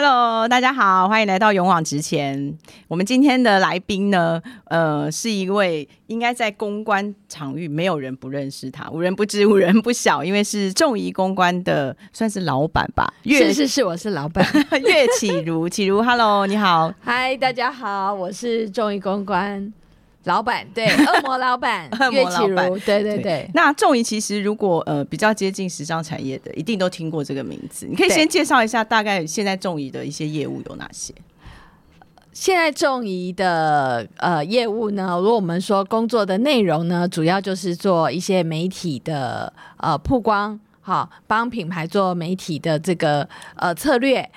Hello，大家好，欢迎来到勇往直前。我们今天的来宾呢，呃，是一位应该在公关场域没有人不认识他，无人不知，无人不晓，因为是众仪公关的算是老板吧。是是是，我是老板 岳启如，启如，Hello，你好，嗨，大家好，我是众仪公关。老板对，恶魔老板，岳启如，对对对。那仲怡其实如果呃比较接近时尚产业的，一定都听过这个名字。你可以先介绍一下大概现在仲仪的一些业务有哪些？现在仲仪的呃业务呢，如果我们说工作的内容呢，主要就是做一些媒体的呃曝光，好帮品牌做媒体的这个呃策略。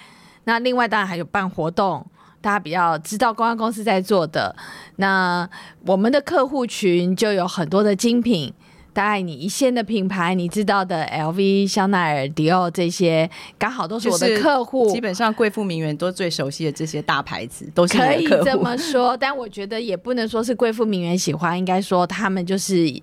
那另外当然还有办活动。大家比较知道公关公司在做的，那我们的客户群就有很多的精品。大概你一线的品牌，你知道的 LV、香奈儿、迪奥这些，刚好都是我的客户。基本上贵妇名媛都最熟悉的这些大牌子，都是可以这么说。但我觉得也不能说是贵妇名媛喜欢，应该说他们就是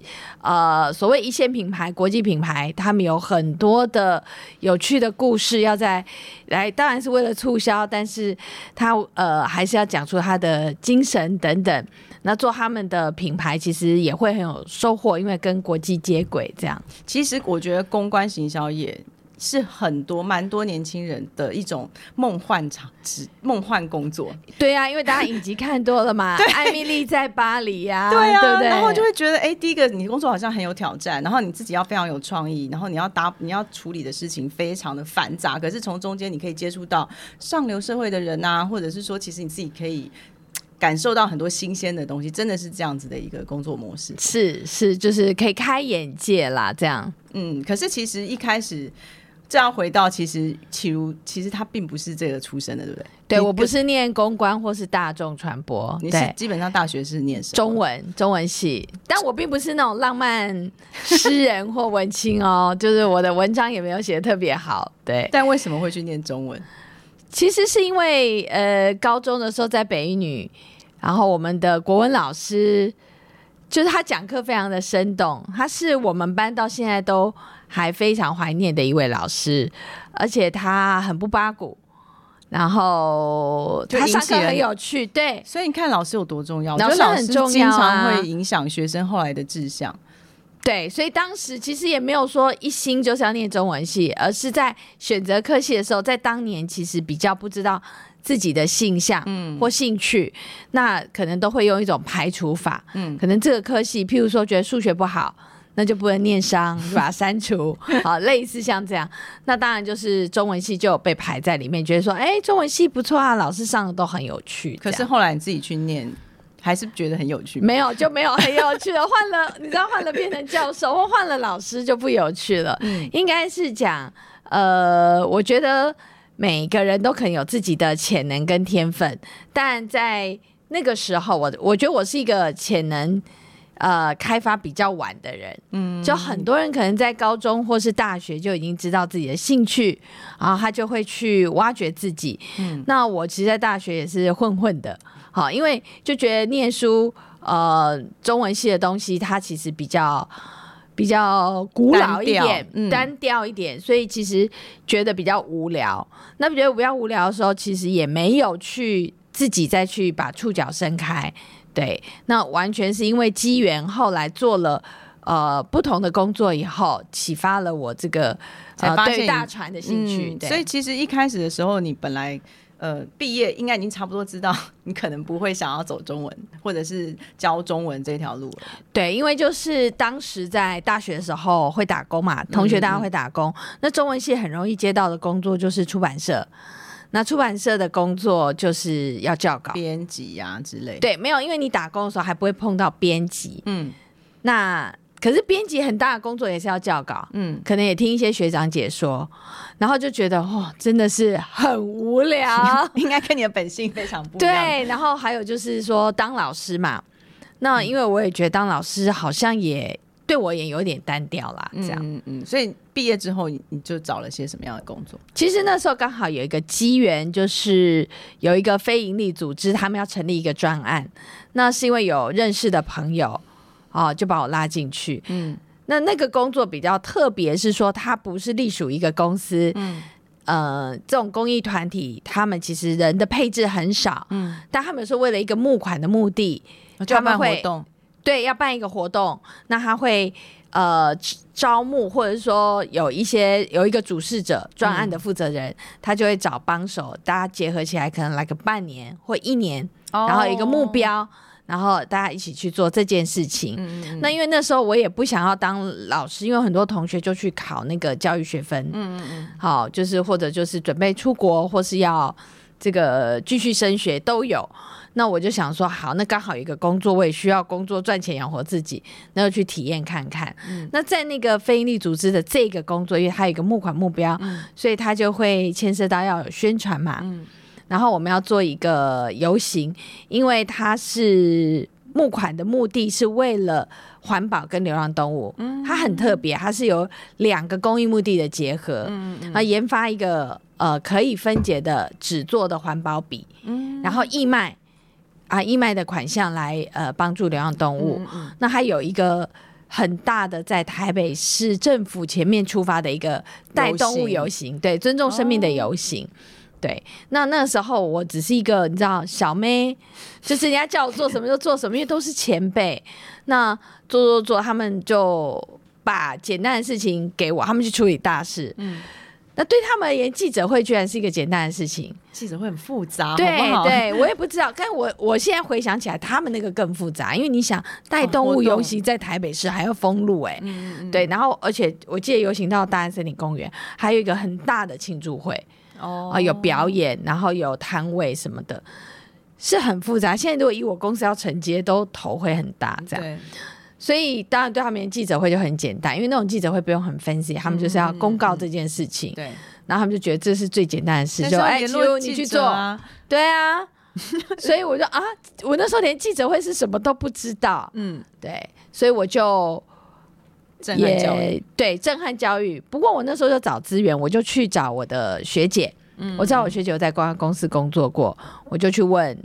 呃所谓一线品牌、国际品牌，他们有很多的有趣的故事要在来，当然是为了促销，但是他呃还是要讲出他的精神等等。那做他们的品牌，其实也会很有收获，因为跟国际接轨。这样，其实我觉得公关行销也是很多蛮多年轻人的一种梦幻场职梦幻工作。对啊，因为大家影集看多了嘛，艾米丽在巴黎呀，对啊，然后就会觉得，哎，第一个你工作好像很有挑战，然后你自己要非常有创意，然后你要搭你要处理的事情非常的繁杂，可是从中间你可以接触到上流社会的人啊，或者是说，其实你自己可以。感受到很多新鲜的东西，真的是这样子的一个工作模式。是是，就是可以开眼界啦，这样。嗯，可是其实一开始这样回到，其实启如其实他并不是这个出身的，对不对？对我不是念公关或是大众传播，你是基本上大学是念中文中文系，但我并不是那种浪漫诗人或文青哦，就是我的文章也没有写的特别好。对，但为什么会去念中文？其实是因为呃，高中的时候在北一女，然后我们的国文老师就是他讲课非常的生动，他是我们班到现在都还非常怀念的一位老师，而且他很不八股，然后他上课很有趣，对，所以你看老师有多重要，老师很重要，经常会影响学生后来的志向。对，所以当时其实也没有说一心就是要念中文系，而是在选择科系的时候，在当年其实比较不知道自己的性向或兴趣，那可能都会用一种排除法，嗯，可能这个科系，譬如说觉得数学不好，那就不能念商，就把它删除，好，类似像这样，那当然就是中文系就被排在里面，觉得说，哎，中文系不错啊，老师上的都很有趣，可是后来你自己去念。还是觉得很有趣，没有就没有很有趣了。换了，你知道换了变成教授或换了老师就不有趣了。嗯，应该是讲，呃，我觉得每个人都可能有自己的潜能跟天分，但在那个时候，我我觉得我是一个潜能呃开发比较晚的人。嗯，就很多人可能在高中或是大学就已经知道自己的兴趣，然后他就会去挖掘自己。嗯，那我其实，在大学也是混混的。好，因为就觉得念书，呃，中文系的东西，它其实比较比较古老一点，单调一点，所以其实觉得比较无聊。那觉得比较无聊的时候，其实也没有去自己再去把触角伸开。对，那完全是因为机缘，后来做了呃不同的工作以后，启发了我这个呃对大船的兴趣。所以其实一开始的时候，你本来。呃，毕业应该已经差不多知道，你可能不会想要走中文，或者是教中文这条路了。对，因为就是当时在大学的时候会打工嘛，同学大家会打工，那中文系很容易接到的工作就是出版社，那出版社的工作就是要校稿、编辑啊之类。对，没有，因为你打工的时候还不会碰到编辑。嗯，那。可是编辑很大的工作也是要校稿，嗯，可能也听一些学长解说，然后就觉得哦，真的是很无聊，应该跟你的本性非常不一样。对，然后还有就是说当老师嘛，那因为我也觉得当老师好像也对我也有点单调啦，这样，嗯嗯，所以毕业之后你就找了些什么样的工作？其实那时候刚好有一个机缘，就是有一个非营利组织，他们要成立一个专案，那是因为有认识的朋友。哦，就把我拉进去。嗯，那那个工作比较特别，是说它不是隶属一个公司。嗯，呃，这种公益团体，他们其实人的配置很少，嗯，但他们是为了一个募款的目的，他们会对要办一个活动，那他会呃招募，或者是说有一些有一个主事者专案的负责人，他就会找帮手，大家结合起来，可能来个半年或一年，然后一个目标。然后大家一起去做这件事情。那因为那时候我也不想要当老师，因为很多同学就去考那个教育学分。嗯嗯嗯。好，就是或者就是准备出国，或是要这个继续升学都有。那我就想说，好，那刚好有一个工作，我也需要工作赚钱养活自己，那就去体验看看。那在那个非营利组织的这个工作，因为它有一个募款目标，所以它就会牵涉到要有宣传嘛。嗯。然后我们要做一个游行，因为它是募款的目的是为了环保跟流浪动物，它很特别，它是有两个公益目的的结合，嗯啊，研发一个呃可以分解的纸做的环保笔，嗯，然后义卖啊义卖的款项来呃帮助流浪动物，那还有一个很大的在台北市政府前面出发的一个带动物游行，对，尊重生命的游行。对，那那时候我只是一个你知道小妹，就是人家叫我做什么就做什么，因为都是前辈。那做做做，他们就把简单的事情给我，他们去处理大事。嗯，那对他们而言，记者会居然是一个简单的事情。记者会很复杂，对对，我也不知道。但我我现在回想起来，他们那个更复杂，因为你想带动物游行在台北市还要封路，哎，对，然后而且我记得游行到大安森林公园，还有一个很大的庆祝会。哦啊，有表演，然后有摊位什么的，是很复杂。现在如果以我公司要承接，都头会很大，这样。所以当然对他们记者会就很简单，因为那种记者会不用很分析，他们就是要公告这件事情。对，然后他们就觉得这是最简单的事，就哎，你去做啊。对啊，所以我就啊，我那时候连记者会是什么都不知道。嗯，对，所以我就。也对震撼教育，不过我那时候就找资源，我就去找我的学姐，嗯，我知道我学姐有在公安公司工作过，我就去问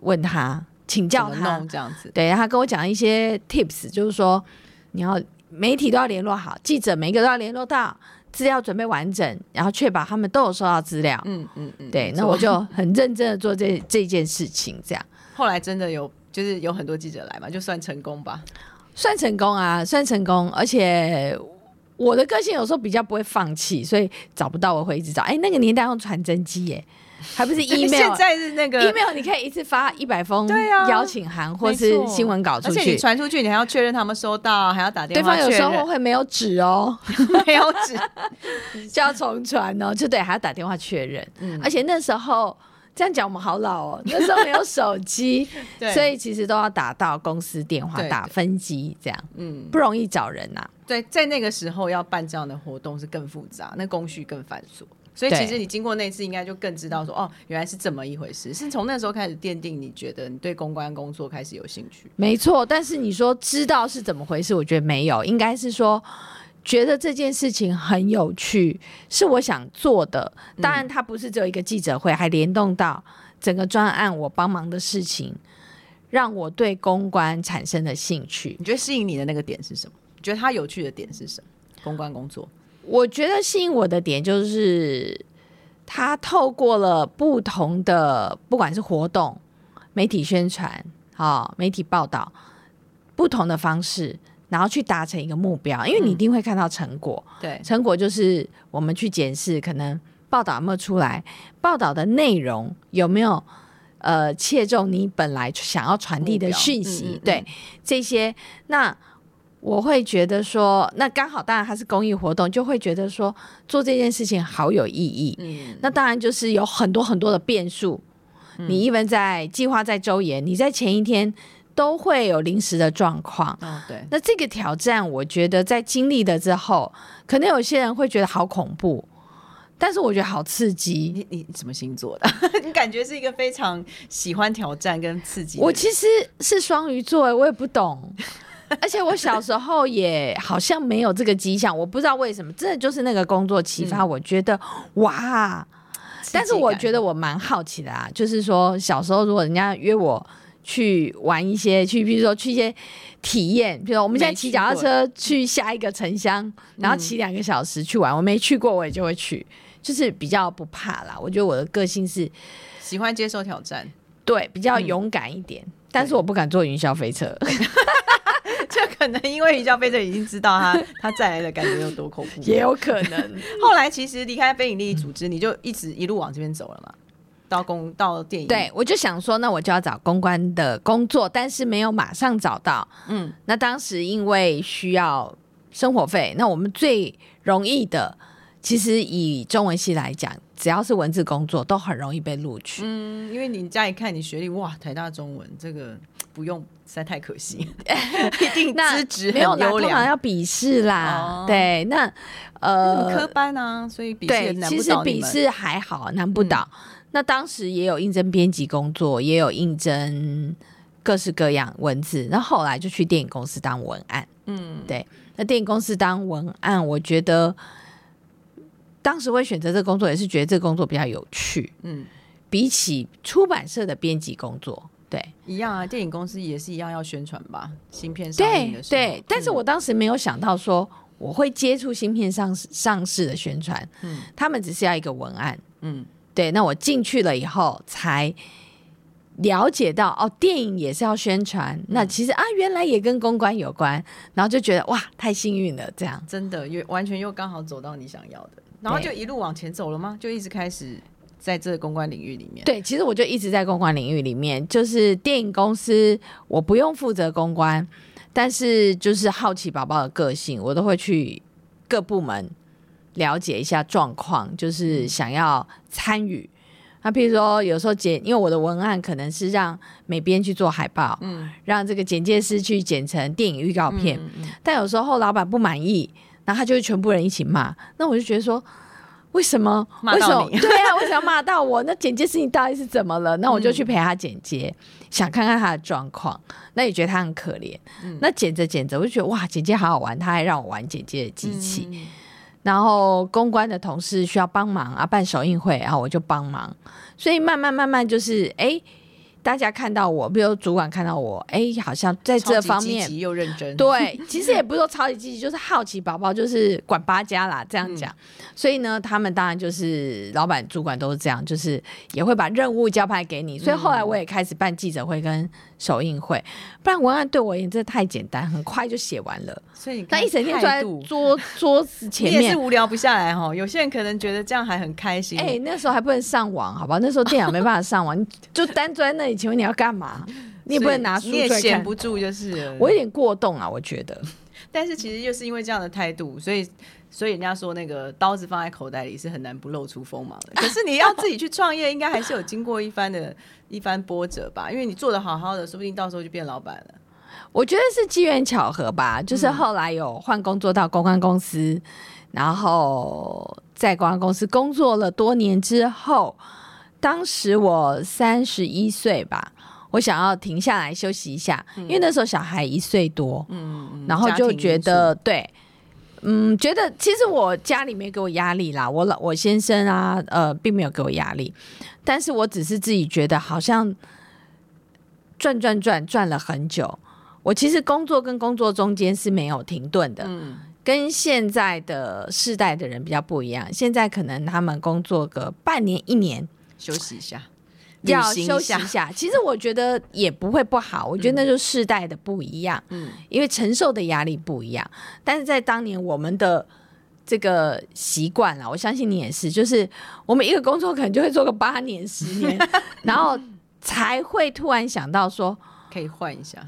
问他，请教他这样子，对，他跟我讲一些 tips，就是说你要媒体都要联络好，记者每一个都要联络到，资料准备完整，然后确保他们都有收到资料，嗯嗯嗯，对，那我就很认真的做这这件事情，这样，后来真的有就是有很多记者来嘛，就算成功吧。算成功啊，算成功，而且我的个性有时候比较不会放弃，所以找不到我会一直找。哎，那个年代用传真机耶，还不是 email，现在是那个 email，你可以一次发一百封邀请函或是新闻稿出去，而且你传出去，你还要确认他们收到，还要打电话。对方有时候会没有纸哦，没有纸 就要重传哦，就对，还要打电话确认。嗯，而且那时候。这样讲我们好老哦，那时候没有手机，所以其实都要打到公司电话打分机，这样嗯不容易找人呐。对，在那个时候要办这样的活动是更复杂，那工序更繁琐，所以其实你经过那次应该就更知道说哦，原来是这么一回事。是从那时候开始奠定你觉得你对公关工作开始有兴趣？没错，但是你说知道是怎么回事，我觉得没有，应该是说。觉得这件事情很有趣，是我想做的。当然，它不是只有一个记者会，还联动到整个专案我帮忙的事情，让我对公关产生了兴趣。你觉得吸引你的那个点是什么？你觉得它有趣的点是什么？公关工作，我觉得吸引我的点就是，它透过了不同的，不管是活动、媒体宣传、啊媒体报道，不同的方式。然后去达成一个目标，因为你一定会看到成果。对，成果就是我们去检视，可能报道有没有出来，报道的内容有没有呃切中你本来想要传递的讯息。对，这些那我会觉得说，那刚好当然它是公益活动，就会觉得说做这件事情好有意义。嗯，那当然就是有很多很多的变数。你一般在计划在周延，你在前一天。都会有临时的状况，嗯，对。那这个挑战，我觉得在经历了之后，可能有些人会觉得好恐怖，但是我觉得好刺激。你你什么星座的？你感觉是一个非常喜欢挑战跟刺激。我其实是双鱼座，我也不懂。而且我小时候也好像没有这个迹象，我不知道为什么。真的就是那个工作启发，我觉得哇！但是我觉得我蛮好奇的啊，就是说小时候如果人家约我。去玩一些，去比如说去一些体验，比如我们现在骑脚踏车去下一个城乡，然后骑两个小时去玩。我没去过，我也就会去，就是比较不怕啦。我觉得我的个性是喜欢接受挑战，对比较勇敢一点，但是我不敢坐云霄飞车。这可能因为云霄飞车已经知道他他 再来的感觉有多恐怖，也有可能。后来其实离开非营利组织，你就一直一路往这边走了嘛。到公到电影，对我就想说，那我就要找公关的工作，但是没有马上找到。嗯，那当时因为需要生活费，那我们最容易的，其实以中文系来讲，只要是文字工作，都很容易被录取。嗯，因为你家一看你学历，哇，台大中文这个不用，实在太可惜，一定资质很优良，要笔试啦。对，那呃科班啊，所以笔试难不倒其实笔试还好，难不倒。那当时也有应征编辑工作，也有应征各式各样文字，那后后来就去电影公司当文案。嗯，对。那电影公司当文案，我觉得当时会选择这个工作，也是觉得这个工作比较有趣。嗯，比起出版社的编辑工作，对，一样啊。电影公司也是一样要宣传吧，芯片上映的时候。对，但是我当时没有想到说我会接触芯片上上市的宣传。嗯，他们只是要一个文案。嗯。对，那我进去了以后才了解到，哦，电影也是要宣传。那其实啊，原来也跟公关有关，然后就觉得哇，太幸运了，这样真的又完全又刚好走到你想要的，然后就一路往前走了吗？就一直开始在这个公关领域里面。对，其实我就一直在公关领域里面，就是电影公司，我不用负责公关，但是就是好奇宝宝的个性，我都会去各部门。了解一下状况，就是想要参与。那比如说，有时候剪，因为我的文案可能是让美编去做海报，嗯，让这个简介师去剪成电影预告片。但有时候老板不满意，然后他就会全部人一起骂。那我就觉得说，为什么？为什么？对啊，为什么骂到我？那简介师你到底是怎么了？那我就去陪他剪接，想看看他的状况。那也觉得他很可怜。那剪着剪着，我就觉得哇，剪接好好玩，他还让我玩剪接的机器。然后公关的同事需要帮忙啊，办首映会，然后我就帮忙，所以慢慢慢慢就是哎。大家看到我，比如主管看到我，哎，好像在这方面又认真。对，其实也不是说超级积极，就是好奇宝宝，就是管八家啦，这样讲。所以呢，他们当然就是老板、主管都是这样，就是也会把任务交派给你。所以后来我也开始办记者会跟首映会，不然文案对我而言真的太简单，很快就写完了。所以那一整天坐在桌桌子前面，也是无聊不下来哈。有些人可能觉得这样还很开心。哎，那时候还不能上网，好吧？那时候电脑没办法上网，就单坐在那里。请问你要干嘛？你也不能拿书你也闲不住，就是我有点过动啊，我觉得。但是其实就是因为这样的态度，所以所以人家说那个刀子放在口袋里是很难不露出锋芒的。可是你要自己去创业，应该还是有经过一番的一番波折吧？因为你做的好好的，说不定到时候就变老板了。我觉得是机缘巧合吧，就是后来有换工作到公关公司，然后在公关公司工作了多年之后。当时我三十一岁吧，我想要停下来休息一下，因为那时候小孩一岁多，嗯，然后就觉得对，嗯，觉得其实我家里没给我压力啦，我老我先生啊，呃，并没有给我压力，但是我只是自己觉得好像转转转转了很久，我其实工作跟工作中间是没有停顿的，嗯，跟现在的世代的人比较不一样，现在可能他们工作个半年一年。休息一下，要休息一下。其实我觉得也不会不好，我觉得那就世代的不一样，嗯，因为承受的压力不一样。但是在当年我们的这个习惯了，我相信你也是，就是我们一个工作可能就会做个八年、十年，然后才会突然想到说可以换一下。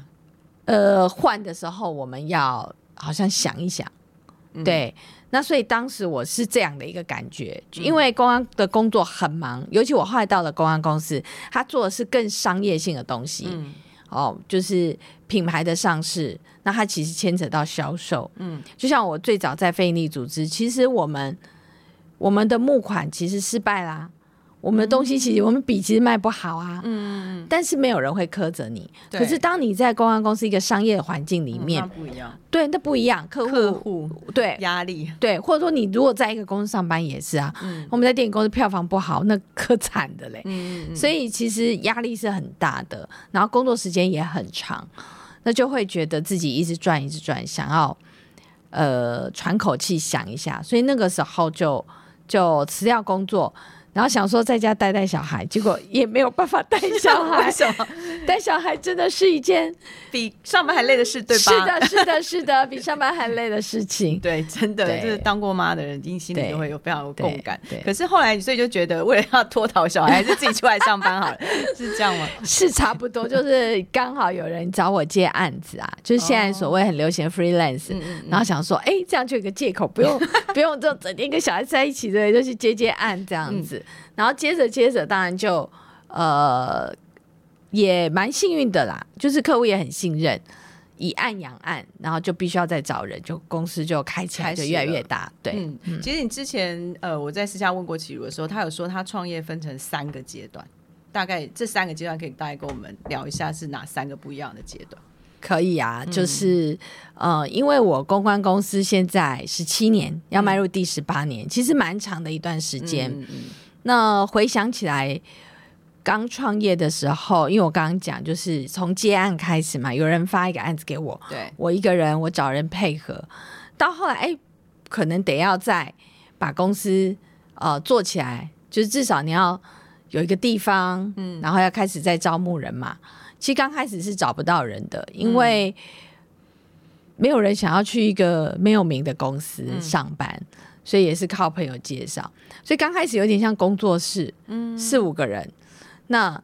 呃，换的时候我们要好像想一想，对。那所以当时我是这样的一个感觉，因为公安的工作很忙，尤其我后来到了公安公司，他做的是更商业性的东西，哦，就是品牌的上市，那它其实牵扯到销售，嗯，就像我最早在非营利组织，其实我们我们的募款其实失败啦。我们的东西其实我们笔其实卖不好啊，嗯，但是没有人会苛责你。可是当你在公关公司一个商业环境里面，不一样，对，那不一样。客户客户对压力对，或者说你如果在一个公司上班也是啊，我们在电影公司票房不好，那可惨的嘞。嗯所以其实压力是很大的，然后工作时间也很长，那就会觉得自己一直转一直转，想要呃喘口气想一下，所以那个时候就。就辞掉工作。然后想说在家带带小孩，结果也没有办法带小孩。为什么？带小孩真的是一件比上班还累的事，对吧？是的，是的，是的，比上班还累的事情。对，真的，就是当过妈的人，一定心里对就会有非常有共感对对。可是后来，所以就觉得，为了要脱逃小孩，还是自己出来上班好了，是这样吗？是差不多，就是刚好有人找我接案子啊，就是现在所谓很流行 freelance，、然后想说，哎、这样就有个借口，不用不用就整天跟小孩在一起对，就去接接案这样子。然后接着接着，当然就呃也蛮幸运的啦，就是客户也很信任。以案养案，然后就必须要再找人，就公司就开起来，就越来越大。对，嗯，其实你之前呃，我在私下问过启如的时候，他有说他创业分成三个阶段，大概这三个阶段可以大概跟我们聊一下是哪三个不一样的阶段。可以啊，嗯就是、呃，因为我公关公司现在十七年，要迈入第十八年，其实蛮长的一段时间。嗯嗯那回想起来，刚创业的时候，因为我刚刚讲，就是从接案开始嘛，有人发一个案子给我，对，我一个人，我找人配合，到后来，哎，可能得要再把公司呃做起来，就是至少你要有一个地方，嗯，然后要开始再招募人嘛。其实刚开始是找不到人的，因为没有人想要去一个没有名的公司上班，所以也是靠朋友介绍。所以刚开始有点像工作室，嗯，四五个人，那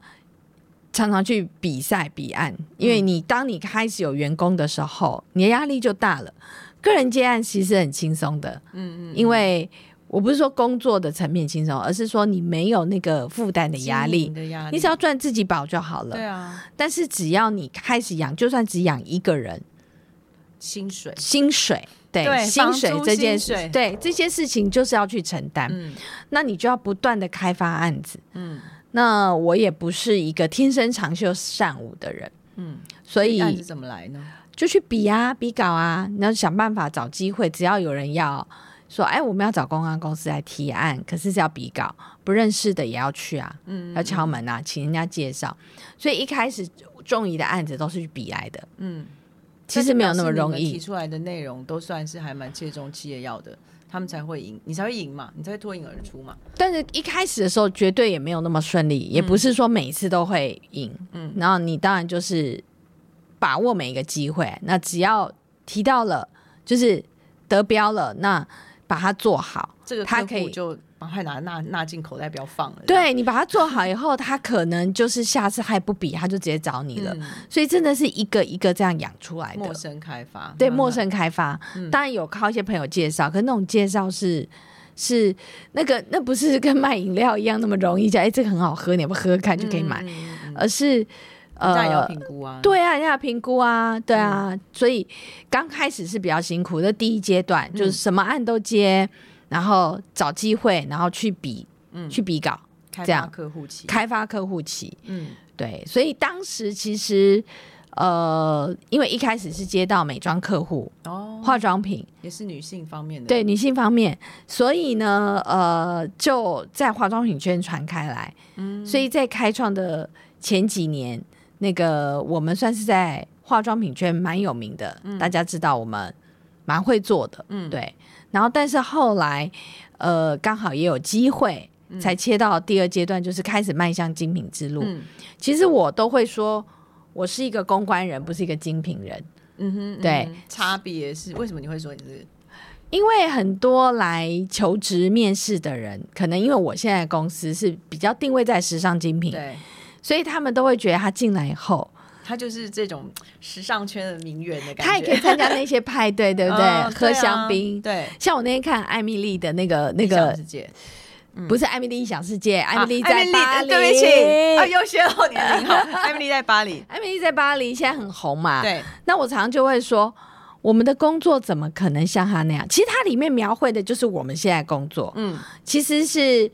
常常去比赛比案，因为你当你开始有员工的时候，你的压力就大了。个人接案其实很轻松的，嗯嗯，因为我不是说工作的层面轻松，而是说你没有那个负担的压力你只要赚自己饱就好了。对啊，但是只要你开始养，就算只养一个人，薪水，薪水。对对薪水这件事，对这些事情就是要去承担。嗯那你就要不断的开发案子。嗯那我也不是一个天生长袖善舞的人，嗯，所以案子怎么来呢？就去比啊，比稿啊，你要想办法找机会。只要有人要说，哎，我们要找公关公司来提案，可是是要比稿，不认识的也要去啊，嗯要敲门啊，请人家介绍。所以一开始中仪的案子都是去比来的，嗯，其实没有那么容易。提出来的内容都算是还蛮切中企业要的，他们才会赢，你才会赢嘛，你才会脱颖而出嘛。但是一开始的时候绝对也没有那么顺利，也不是说每次都会赢。嗯，然后你当然就是把握每一个机会，那只要提到了，就是得标了，那把它做好。这个客他可以户就赶快拿纳纳进口袋，不要放了。对你把它做好以后，他可能就是下次还不比，他就直接找你了。嗯所以真的是一个一个这样养出来的。陌生开发，对，陌生开发，当然有靠一些朋友介绍，可是那种介绍是是那个那不是跟卖饮料一样那么容易，讲哎这个很好喝，你要不喝喝看就可以买，而是那也要呃。评估啊。对啊，人家要评估啊，对啊，所以刚开始是比较辛苦的。第一阶段就是什么案都接，然后找机会，然后去比，去比稿，开这样。发客户期，开发客户期。嗯。对，所以当时其实呃，因为一开始是接到美妆客户、哦，化妆品，也是女性方面的，对女性方面，所以呢，呃，就在化妆品圈传开来。嗯，所以在开创的前几年，那个我们算是在化妆品圈蛮有名的，大家知道我们蛮会做的，嗯，对。然后，但是后来，呃，刚好也有机会。才切到第二阶段，就是开始迈向精品之路。嗯其实我都会说，我是一个公关人，不是一个精品人。嗯哼，对嗯哼，差别是为什么你会说你是？因为很多来求职面试的人，可能因为我现在公司是比较定位在时尚精品，对，所以他们都会觉得他进来以后，他就是这种时尚圈的名媛的感觉，他也可以参加那些派对，对不对？喝香槟。对，像我那天看艾米丽的那个那个世，界，不是艾米丽异想世界，艾米丽啊在巴黎。对不起，啊，又泄露你的名号，艾米丽在巴黎，艾米丽在巴黎现在很红嘛？对，那我常常就会说，我们的工作怎么可能像他那样？其实它里面描绘的就是我们现在工作，嗯，其实是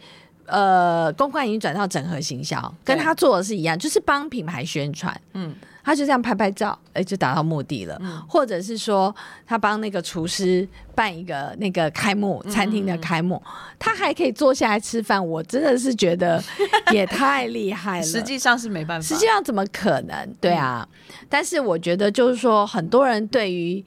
呃，公关已经转到整合行销，跟他做的是一样，就是帮品牌宣传，嗯，他就这样拍拍照，哎、就达到目的了。或者是说，他帮那个厨师办一个那个开幕餐厅的开幕，他还可以坐下来吃饭，我真的是觉得 也太厉害了。实际上是没办法，实际上怎么可能？对啊，但是我觉得就是说，很多人对于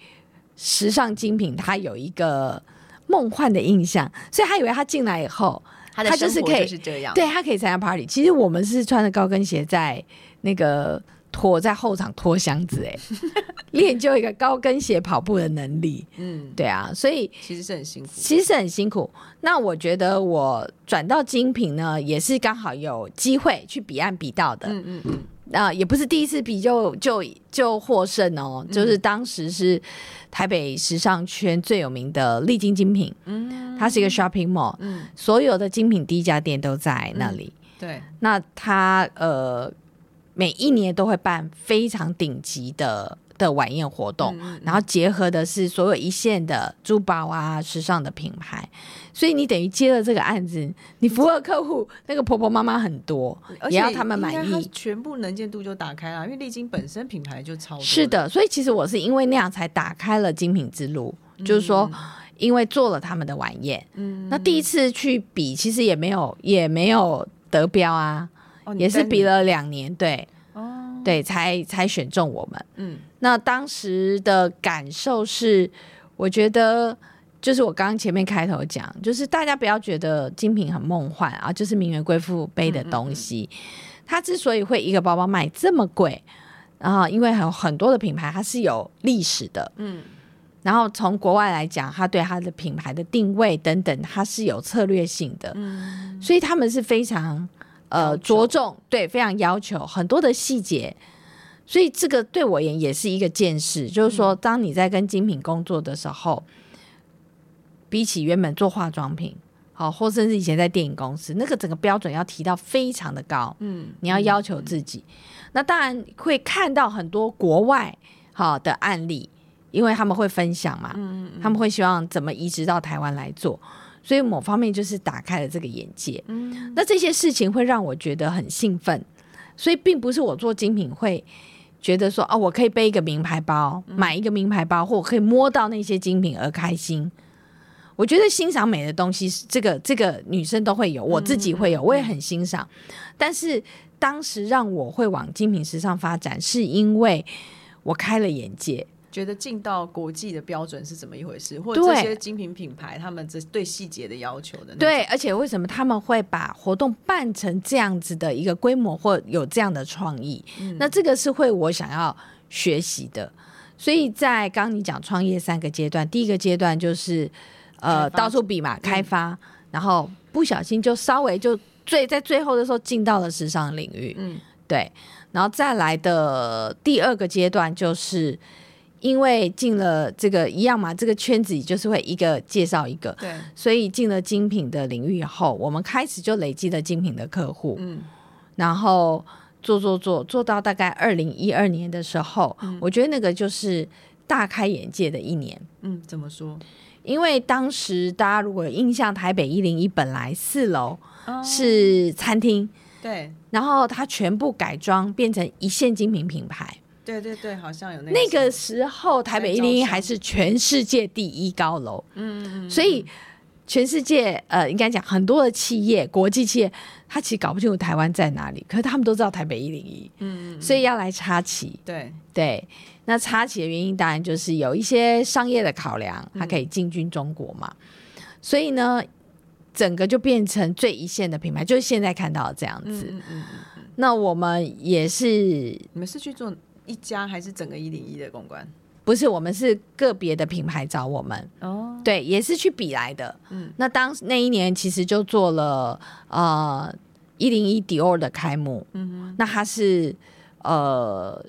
时尚精品，他有一个梦幻的印象，所以他以为他进来以后，他的就是可以对他可以参加 party。其实我们是穿着高跟鞋在那个拖在后场拖箱子，哎，练就一个高跟鞋跑步的能力。嗯，对啊，所以其实是很辛苦。其实很辛苦。那我觉得我转到精品呢，也是刚好有机会去彼岸比到的。嗯嗯嗯，啊、也不是第一次比就就就获胜哦，就是当时是台北时尚圈最有名的丽晶精品，嗯，它是一个 shopping mall，嗯所有的精品第一家店都在那里。对，那它呃每一年都会办非常顶级的的晚宴活动，嗯然后结合的是所有一线的珠宝啊、时尚的品牌，所以你等于接了这个案子，你服务的客户那个婆婆妈妈很多，也要他们满意。全部能见度就打开了，因为丽晶本身品牌就超多是，的，所以其实我是因为那样才打开了精品之路，就是说。因为做了他们的晚宴，嗯那第一次去比，其实也没有也没有得标啊，哦也是比了两年，对哦，对，才才选中我们。嗯那当时的感受是，我觉得就是我刚刚前面开头讲，就是大家不要觉得精品很梦幻啊，就是名媛贵妇背的东西。它之所以会一个包包卖这么贵，然后因为有很多的品牌它是有历史的，嗯然后从国外来讲，它对它的品牌的定位等等，它是有策略性的，嗯所以他们是非常呃着重，对，非常要求很多的细节。所以这个对我而言也是一个见识，就是说，当你在跟精品工作的时候，比起原本做化妆品，好，或甚至以前在电影公司，那个整个标准要提到非常的高，嗯，你要要求自己。那当然会看到很多国外好的案例，因为他们会分享嘛，嗯他们会希望怎么移植到台湾来做，所以某方面就是打开了这个眼界。嗯那这些事情会让我觉得很兴奋，所以并不是我做精品会。觉得说哦，我可以背一个名牌包，买一个名牌包，或我可以摸到那些精品而开心。我觉得欣赏美的东西，是这个这个女生都会有，我自己会有，我也很欣赏。但是当时让我会往精品时尚发展，是因为我开了眼界。觉得进到国际的标准是怎么一回事，或者这些精品品牌他们这对细节的要求的，对，而且为什么他们会把活动办成这样子的一个规模，或有这样的创意？那这个是会我想要学习的。所以在刚刚你讲创业三个阶段，第一个阶段就是呃到处比嘛，开发，然后不小心就稍微就最在最后的时候进到了时尚领域，嗯。对，然后再来的第二个阶段就是。因为进了这个一样嘛，这个圈子就是会一个介绍一个，对，所以进了精品的领域以后，我们开始就累积了精品的客户，嗯。然后做做做做到大概二零一二年的时候，我觉得那个就是大开眼界的一年。嗯，怎么说？因为当时大家如果有印象，台北一零一本来四楼哦。是餐厅，对。然后它全部改装变成一线精品品牌。对对对，好像有那那个时时候，台北一零一还是全世界第一高楼，嗯嗯嗯，所以全世界呃，应该讲很多的企业，国际企业，他其实搞不清楚台湾在哪里，可是他们都知道台北一零一，嗯嗯所以要来插旗。对。对，那插旗的原因当然就是有一些商业的考量，它可以进军中国嘛，所以呢，整个就变成最一线的品牌，就是现在看到的这样子。嗯嗯嗯，那我们也是你们是去做一家还是整个一零一的公关？不是我们是个别的品牌找我们，哦，对，也是去比来的。嗯。那当那一年其实就做了呃一零一迪奥的开幕，嗯那它是呃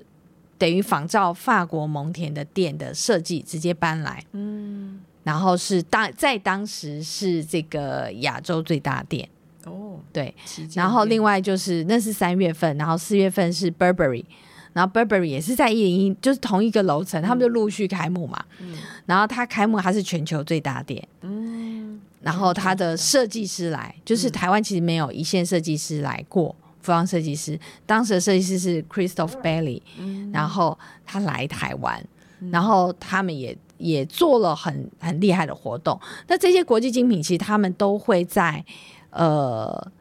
等于仿照法国蒙田的店的设计直接搬来，嗯，然后是当在当时是这个亚洲最大店，哦，对，然后另外就是那是三月份，然后四月份是 Burberry。然后 Burberry 也是在一零一，就是同一个楼层，他们就陆续开幕嘛。嗯然后它开幕，它是全球最大店。嗯然后他的设计师来，就是台湾其实没有一线设计师来过，服装设计师。当时的设计师是 Christophe Bailey，、嗯然后他来台湾，然后他们也也做了很很厉害的活动。那这些国际精品其实他们都会在呃。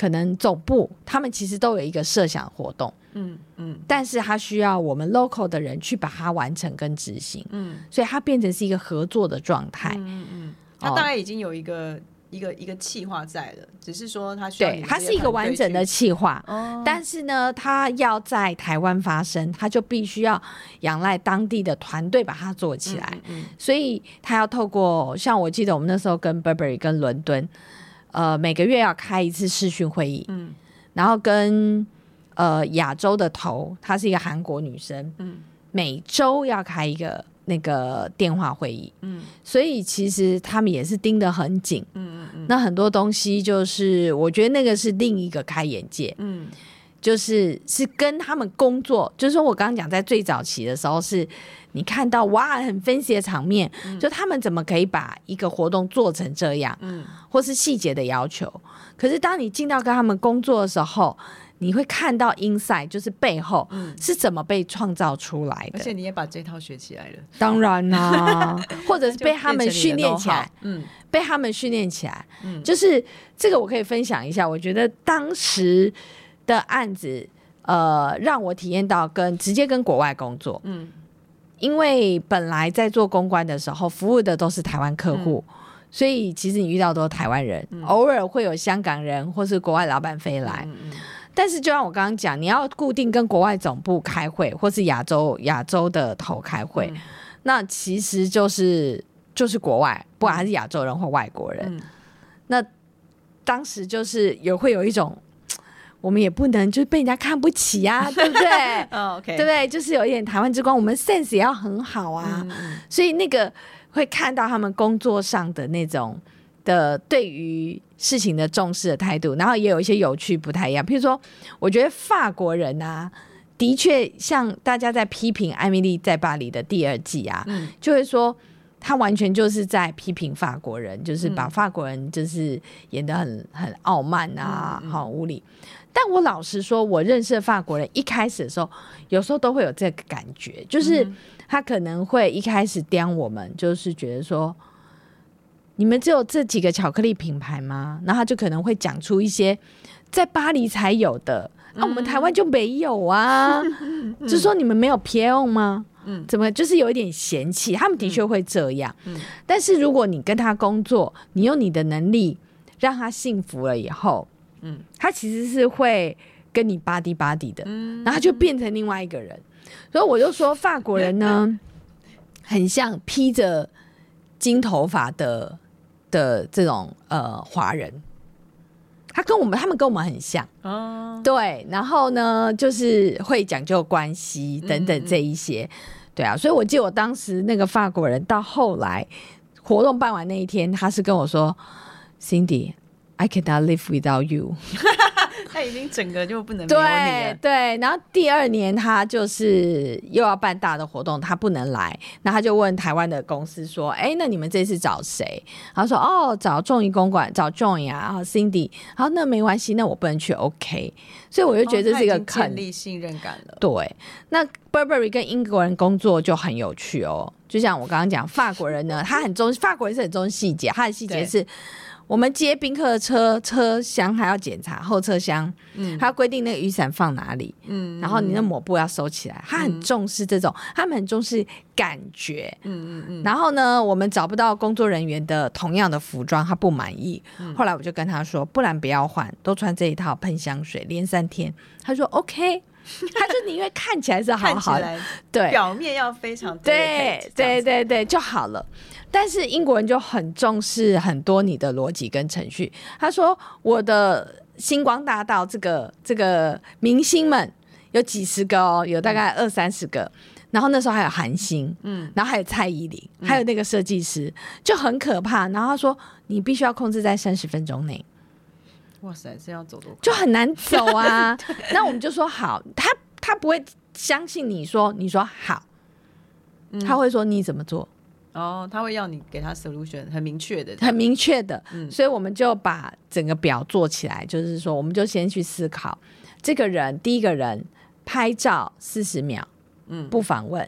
可能总部他们其实都有一个设想活动，嗯嗯但是他需要我们 local 的人去把它完成跟执行，嗯所以它变成是一个合作的状态。嗯嗯他哦大概已经有一个一个一个计划在了，只是说他需要对，它是一个完整的去企划。哦，但是呢，它要在台湾发生，它就必须要仰赖当地的团队把它做起来。嗯所以他要透过，像我记得我们那时候跟 Burberry 跟伦敦，呃，每个月要开一次视讯会议，嗯。然后跟呃亚洲的头，她是一个韩国女生，嗯。每周要开一个那个电话会议，嗯。所以其实他们也是盯得很紧。嗯嗯。那很多东西就是，我觉得那个是另一个开眼界，嗯。就是是跟他们工作，就是说我刚刚讲在最早期的时候是。你看到哇，很分析的场面，就他们怎么可以把一个活动做成这样，嗯。或是细节的要求。可是当你进到跟他们工作的时候，你会看到 inside，就是背后嗯，是怎么被创造出来的。而且你也把这套学起来了，当然啦、或者是被他们训练起来，，嗯。被他们训练起来。嗯。就是这个，我可以分享一下。我觉得当时的案子，呃，让我体验到跟直接跟国外工作，嗯因为本来在做公关的时候，服务的都是台湾客户。所以其实你遇到都是台湾人，偶尔会有香港人或是国外老板飞来，但是就像我刚刚讲，你要固定跟国外总部开会，或是亚洲亚洲的头开会，嗯。那其实就是就是国外，不管他是亚洲人或外国人，那当时就是也会有一种，我们也不能就是被人家看不起啊，对不对？哦，OK，对不对？就是有一点台湾之光，我们 sense 也要很好啊，所以那个会看到他们工作上的那种的对于事情的重视的态度，然后也有一些有趣不太一样。譬如说，我觉得法国人啊，的确像大家在批评《艾米丽在巴黎》的第二季啊，嗯就会说。他完全就是在批评法国人，就是把嗯法国人就是演得很很傲慢啊，嗯嗯好无理。但我老实说，我认识的法国人一开始的时候，有时候都会有这个感觉，就是嗯他可能会一开始刁我们，就是觉得说，你们只有这几个巧克力品牌吗？然后他就可能会讲出一些在巴黎才有的，啊，我们台湾就没有啊，就说你们没有 P O 吗？嗯怎么就是有一点嫌弃？他们的确会这样，嗯但是如果你跟他工作，你用你的能力让他幸福了以后，嗯他其实是会跟你巴迪巴迪的，嗯然后就变成另外一个人。所以我就说，法国人呢，很像披着金头发的的这种呃华人，他跟我们他们跟我们很像，哦，对。然后呢，就是会讲究关系等等这一些，对啊。所以我记得我当时那个法国人到后来活动办完那一天，他是跟我说，Cindy。I cannot live without you。他已经整个就不能 对对，然后第二年他就是又要办大的活动，他不能来，那他就问台湾的公司说：“哎，那你们这次找谁？”他说：“哦，找众谊公馆，找 Joy 啊，然后 Cindy。”好，那没关系，那我不能去，OK。所以我就觉得这是一个哦他已经坑。建立信任感了，对，那 Burberry 跟英国人工作就很有趣哦。就像我刚刚讲，法国人呢，他很重，法国人是很重细节，他的细节是。我们接宾客的车车厢还要检查后车厢，嗯他规定那个雨伞放哪里，嗯然后你的抹布要收起来，他很重视这种，他们很重视感觉。嗯嗯嗯然后呢，我们找不到工作人员的同样的服装，他不满意。嗯后来我就跟他说，不然不要换，都穿这一套喷香水，连三天。他说 OK，他就宁愿看起来是好好的，对表面要非常对对对对就好了。但是英国人就很重视很多你的逻辑跟程序。他说我的星光大道这个这个明星们有几十个哦，有大概二三十个。然后那时候还有韩星，嗯然后还有蔡依林，还有那个设计师，就很可怕。然后他说你必须要控制在三十分钟内，哇塞，这要走多就很难走啊。那我们就说好，他他不会相信你说你说好，嗯。他会说你怎么做。哦，他会要你给他 solution 很明确的，很明确的，嗯。所以我们就把整个表做起来，就是说，我们就先去思考这个人，第一个人拍照四十秒，嗯。不访问；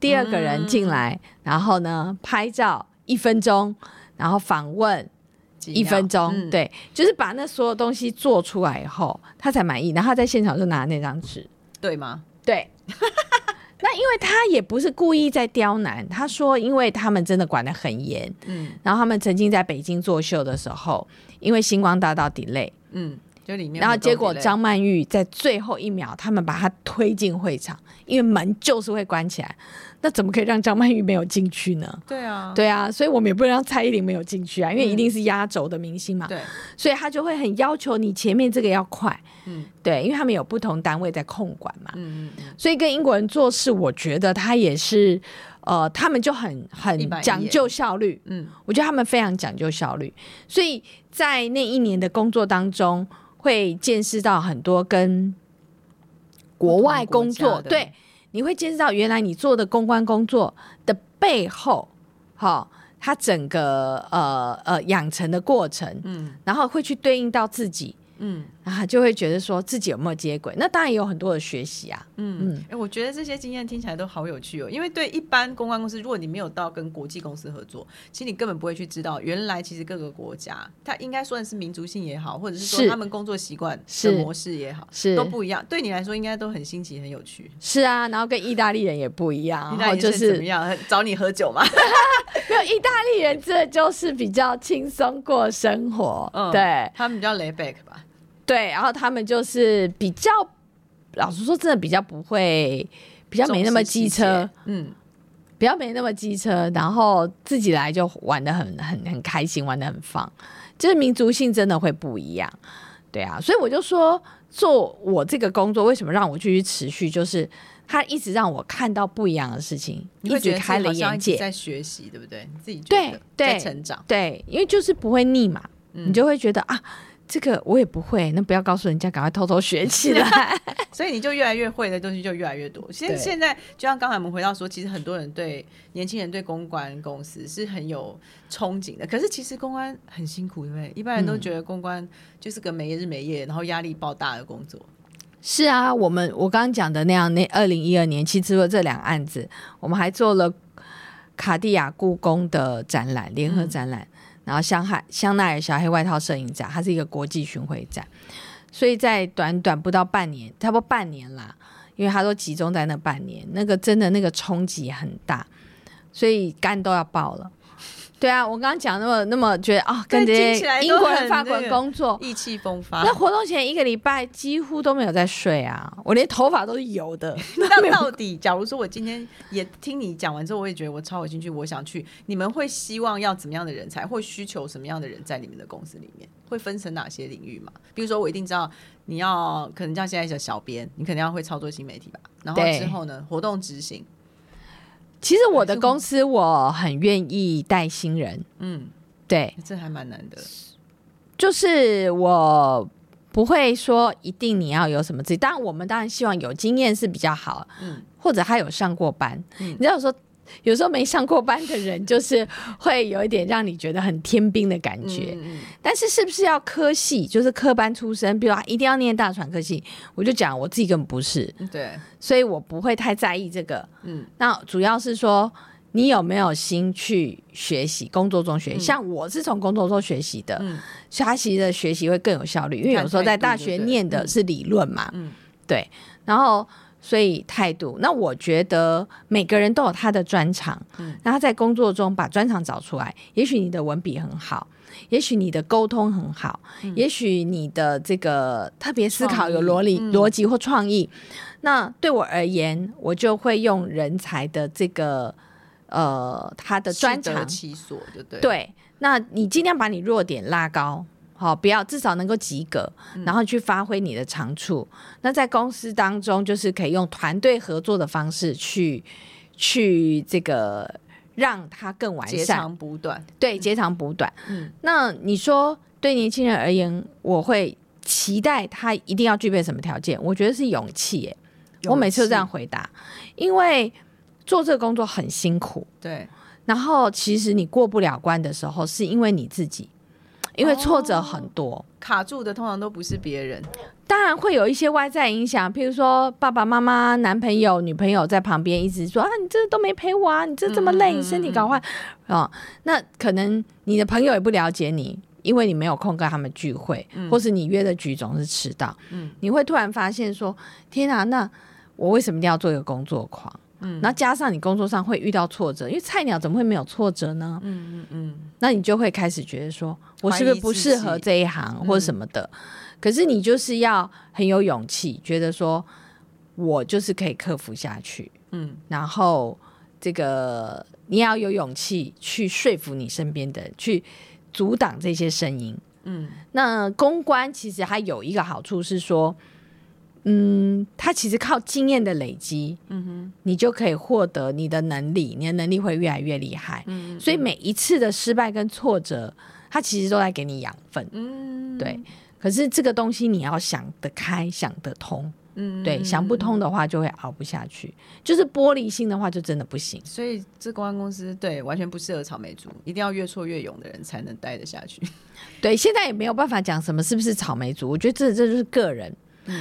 第二个人进来，然后呢拍照一分钟，然后访问几一分钟，嗯对，就是把那所有东西做出来以后，他才满意，然后他在现场就拿那张纸，对吗？对。那因为他也不是故意在刁难，他说，因为他们真的管得很严，嗯然后他们曾经在北京作秀的时候，因为星光大道 delay，嗯，就里面然后结果张曼玉在最后一秒，他们把她推进会场，因为门就是会关起来，那怎么可以让张曼玉没有进去呢？对啊，对啊，所以我们也不能让蔡依林没有进去啊，因为一定是压轴的明星嘛，对，所以他就会很要求你前面这个要快，嗯。对，因为他们有不同单位在控管嘛，嗯嗯嗯，所以跟英国人做事，我觉得他也是，呃，他们就很很讲究效率，嗯。我觉得他们非常讲究效率，所以在那一年的工作当中，会见识到很多跟国外工作，对，你会见识到原来你做的公关工作的背后，哈、它整个呃呃养成的过程，嗯。然后会去对应到自己，嗯啊，就会觉得说自己有没有接轨，那当然也有很多的学习啊，嗯，哎、我觉得这些经验听起来都好有趣哦。因为对一般公关公司，如果你没有到跟国际公司合作，其实你根本不会去知道，原来其实各个国家，它应该算是民族性也好，或者是说他们工作习惯的模式也好，是都不一样。对你来说，应该都很新奇、很有趣。是啊，然后跟意大利人也不一样，意大利人怎么是样？找你喝酒吗？没有意大利人，这就是比较轻松过生活，嗯对他们比较 lay back 吧。对，然后他们就是比较，老实说，真的比较不会，比较没那么机车嗯，比较没那么机车，然后自己来就玩的很很很开心，玩的很放，就是民族性真的会不一样，对啊，所以我就说做我这个工作为什么让我继续持续，就是他一直让我看到不一样的事情，一你会觉得直开了眼界，在学习，对不对？你自己觉对对在成长，对，因为就是不会腻嘛，嗯。你就会觉得啊。这个我也不会，那不要告诉人家，赶快偷偷学起来。所以你就越来越会的东西就越来越多。现对现在就像刚才我们回到说，其实很多人对年轻人对公关公司是很有憧憬的，可是其实公关很辛苦，对不对？一般人都嗯觉得公关就是个没日没夜，然后压力爆大的工作。是啊，我们我刚刚讲的那样，那二零一二年，其实除了这两个案子，我们还做了卡地亚故宫的展览，联合展览，然后香海香奈儿小黑外套摄影展，它是一个国际巡回展，所以在短短不到半年，差不多半年啦，因为它都集中在那半年，那个真的那个冲击很大，所以肝都要爆了。对啊，我刚刚讲那么那么觉得啊、跟这些英国人、很法国人工作，意气风发那。活动前一个礼拜几乎都没有在睡啊，我连头发都是油的。那到底，假如说我今天也听你讲完之后，我也觉得我超有兴趣，我想去。你们会希望要怎么样的人才，或需求什么样的人在你们的公司里面？会分成哪些领域嘛？比如说，我一定知道你要可能像现在的小编，你肯定要会操作新媒体吧。然后之后呢，活动执行，其实我的公司我很愿意带新人，嗯，对，这还蛮难的。就是我不会说一定你要有什么自己，当然我们当然希望有经验是比较好，嗯或者他有上过班，嗯你知道说。有时候没上过班的人，就是会有一点让你觉得很天兵的感觉。但是是不是要科系，就是科班出身，比如他一定要念大传科系，我就讲我自己根本不是，嗯，对，所以我不会太在意这个。嗯那主要是说你有没有心去学习，工作中学习。嗯像我是从工作中学习的，嗯所以他其实的学习会更有效率，因为有时候在大学念的嗯是理论嘛，嗯对，然后。所以态度，那我觉得每个人都有他的专长，嗯那他在工作中把专长找出来，也许你的文笔很好，也许你的沟通很好，也许你的这个特别思考有逻辑、嗯逻辑或创意，那对我而言，我就会用人才的这个呃他的专长，其所，就对。，对，那你尽量把你弱点拉高。好，不要至少能够及格，嗯然后去发挥你的长处。那在公司当中，就是可以用团队合作的方式去去这个让它更完截善，长补短。对，截长补短。嗯那你说对年轻人而言，我会期待他一定要具备什么条件？我觉得是勇气耶。我每次都这样回答，因为做这个工作很辛苦，对，然后其实你过不了关的时候，是因为你自己，因为挫折很多。卡住的通常都不是别人。当然会有一些外在影响，譬如说爸爸妈妈、男朋友、女朋友在旁边一直说啊，你这都没陪我啊，你这这么累，你身体搞坏哦。那可能你的朋友也不了解你，因为你没有空跟他们聚会，或是你约的局总是迟到，嗯你会突然发现说，天啊，那我为什么一定要做一个工作狂？嗯，然后加上你工作上会遇到挫折，因为菜鸟怎么会没有挫折呢？嗯嗯嗯，那你就会开始觉得说，我是不是不适合这一行或者什么的？可是你就是要很有勇气，觉得说我就是可以克服下去，嗯，然后这个你要有勇气去说服你身边的，去阻挡这些声音，嗯，那公关其实还有一个好处是说。嗯，他其实靠经验的累积，嗯哼，你就可以获得你的能力，你的能力会越来越厉害。嗯，所以每一次的失败跟挫折，它其实都在给你养分。嗯，对。可是这个东西你要想得开，想得通。嗯，对，想不通的话就会熬不下去。就是玻璃心的话，就真的不行。所以这公关公司对完全不适合草莓族，一定要越挫越勇的人才能待得下去。对，现在也没有办法讲什么是不是草莓族，我觉得这这就是个人。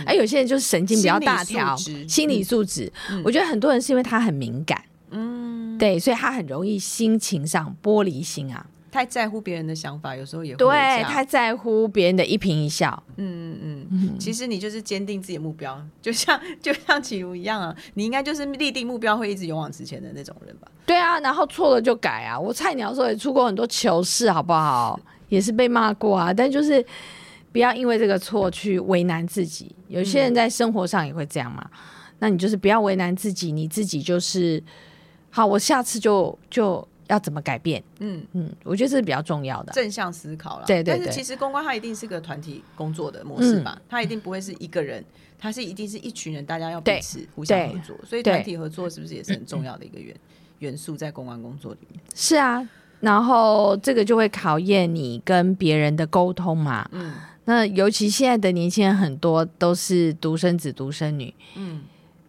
哎，有些人就是神经比较大条，心理素质。我觉得很多人是因为他很敏感，嗯，对，所以他很容易心情上玻璃心啊，太在乎别人的想法，有时候也会对，太在乎别人的一颦一笑。嗯嗯嗯，其实你就是坚定自己的目标，就像 就像启如一样啊，你应该就是立定目标会一直勇往直前的那种人吧？对啊，然后错了就改啊。我菜鸟的时候也出过很多糗事，好不好？也是被骂过啊，但就是。不要因为这个错去为难自己。有些人在生活上也会这样嘛，那你就是不要为难自己，你自己就是好。我下次就就要怎么改变？嗯嗯，我觉得这是比较重要的，正向思考了。对对对。但是其实公关它一定是个团体工作的模式吧？它一定不会是一个人，它是一定是一群人，大家要彼此互相合作。所以团体合作是不是也是很重要的一个元 元素在公关工作里面？是啊，然后这个就会考验你跟别人的沟通嘛。嗯。那尤其现在的年轻人很多都是独生子、独生女，嗯，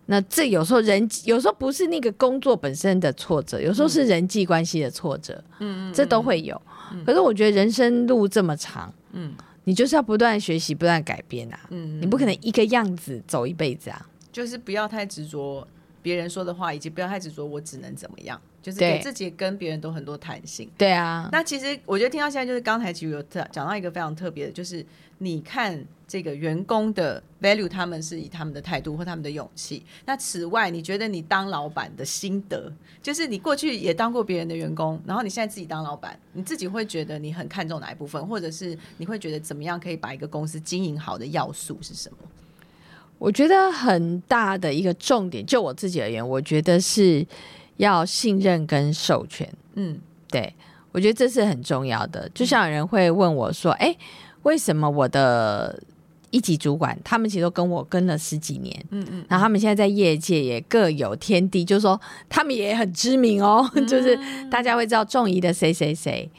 那这有时候人有时候不是那个工作本身的挫折，有时候是人际关系的挫折，嗯嗯，这都会有。可是我觉得人生路这么长，嗯，你就是要不断学习、不断改变啊，嗯，你不可能一个样子走一辈子啊，就是不要太执着别人说的话，以及不要太执着我只能怎么样。就是给自己跟别人都很多弹性。对啊，那其实我觉得听到现在就是刚才其实有讲到一个非常特别的，就是你看这个员工的 value，他们是以他们的态度或他们的勇气。那此外，你觉得你当老板的心得，就是你过去也当过别人的员工，然后你现在自己当老板，你自己会觉得你很看重哪一部分，或者是你会觉得怎么样可以把一个公司经营好的要素是什么？我觉得很大的一个重点，就我自己而言，我觉得是。要信任跟授权，嗯，对我觉得这是很重要的。就像有人会问我说：“哎，为什么我的一级主管他们其实都跟我跟了十几年，嗯嗯，然后他们现在在业界也各有天地，就是说他们也很知名哦，就是大家会知道仲仪的谁谁谁。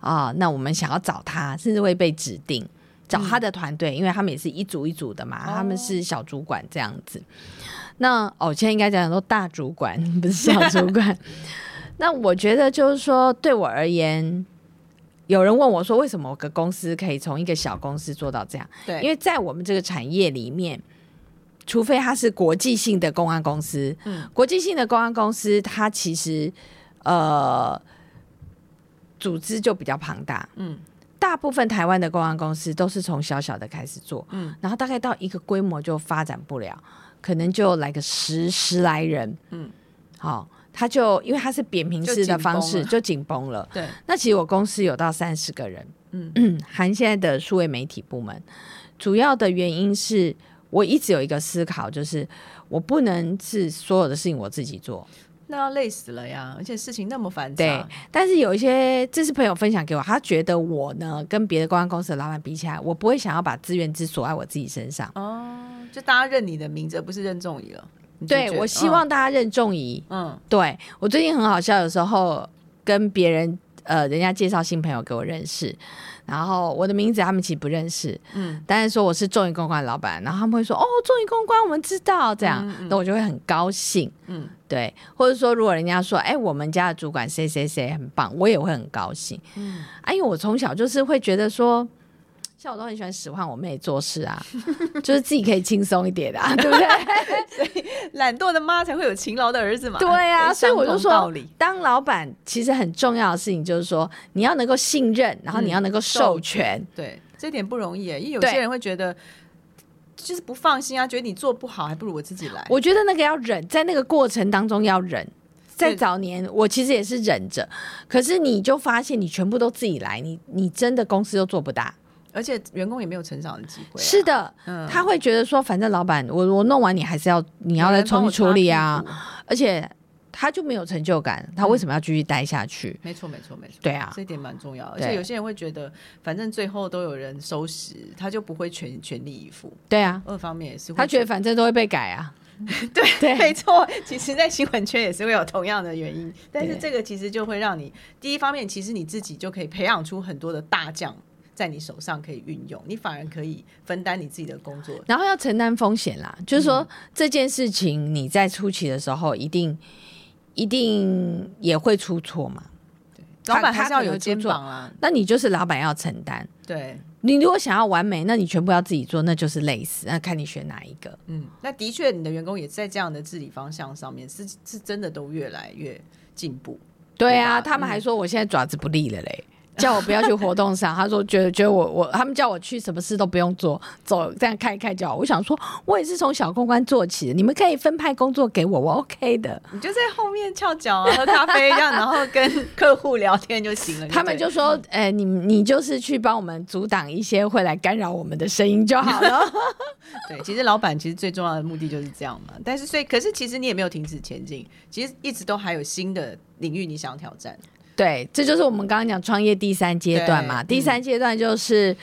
啊，那我们想要找他，甚至会被指定找他的团队，因为他们也是一组一组的嘛，他们是小主管这样子。”那哦，现在应该讲说大主管不是小主管。那我觉得就是说，对我而言，有人问我说，为什么我个公司可以从一个小公司做到这样？对，因为在我们这个产业里面，除非它是国际性的公安公司，嗯，国际性的公安公司，它其实呃组织就比较庞大，嗯，大部分台湾的公安公司都是从小小的开始做，嗯，然后大概到一个规模就发展不了。可能就来个十十来人，嗯，好，他就因为他是扁平式的方式，就紧绷了。对，那其实我公司有到三十个人，嗯嗯，含现在的数位媒体部门。主要的原因是我一直有一个思考，就是我不能是所有的事情我自己做，那要累死了呀！而且事情那么繁杂。对，但是有一些这是朋友分享给我，他觉得我呢跟别的公关公司的老板比起来，我不会想要把资源只锁在我自己身上。哦。就大家认你的名字，不是认仲怡了。对，我希望大家认仲怡。嗯，对我最近很好笑，有时候跟别人呃，人家介绍新朋友给我认识，然后我的名字他们其实不认识。嗯，但是说我是仲怡公关老板，然后他们会说：“哦，仲怡公关，我们知道。”这样，那我就会很高兴。嗯，对，或者说如果人家说：“哎，我们家的主管谁谁谁很棒”，我也会很高兴。嗯，啊，因为我从小就是会觉得说。像我都很喜欢使唤我妹做事啊，就是自己可以轻松一点的，啊对不对？所以懒惰的妈才会有勤劳的儿子嘛。对啊，所以我就说，当老板其实很重要的事情就是说，你要能够信任，然后你要能够授权。对，这点不容易，因为有些人会觉得。就是不放心啊，觉得你做不好，还不如我自己来。我觉得那个要忍，在那个过程当中要忍。在早年，我其实也是忍着，可是你就发现你全部都自己来，你你真的公司都做不大，而且员工也没有成长的机会啊、是的，嗯。他会觉得说，反正老板我我弄完你还是要你要再重新处理啊，，而且他就没有成就感，他为什么要继续待下去？没错没错没错，对啊，这一点蛮重要。而且有些人会觉得，反正最后都有人收拾，他就不会全全力以赴。对啊，二方面也是他觉得反正都会被改啊，对对。没错，其实，在新闻圈也是会有同样的原因，但是这个其实就会让你第一方面，其实你自己就可以培养出很多的大将在你手上可以运用，你反而可以分担你自己的工作。然后要承担风险啦，就是说、这件事情你在初期的时候一定一定也会出错嘛，对老板还是要有肩膀啊，那你就是老板要承担。对，你如果想要完美，那你全部要自己做，那就是累死。那看你选哪一个。嗯，那的确，你的员工也在这样的治理方向上面是是真的都越来越进步。对啊，他们还说我现在爪子不利了嘞，叫我不要去活动上。他说觉得觉得我我他们叫我去什么事都不用做，走这样开一看就好。我想说，我也是从小公关做起的，你们可以分派工作给我，我 OK 的。你就在后面翘脚啊，喝咖啡这样，然后跟客户聊天就行了。他们就说，哎、你你就是去帮我们阻挡一些会来干扰我们的声音就好了。对，其实老板其实最重要的目的就是这样嘛。但是所以，可是其实你也没有停止前进，其实一直都还有新的领域你想挑战。对，这就是我们刚刚讲创业第三阶段嘛。第三阶段就是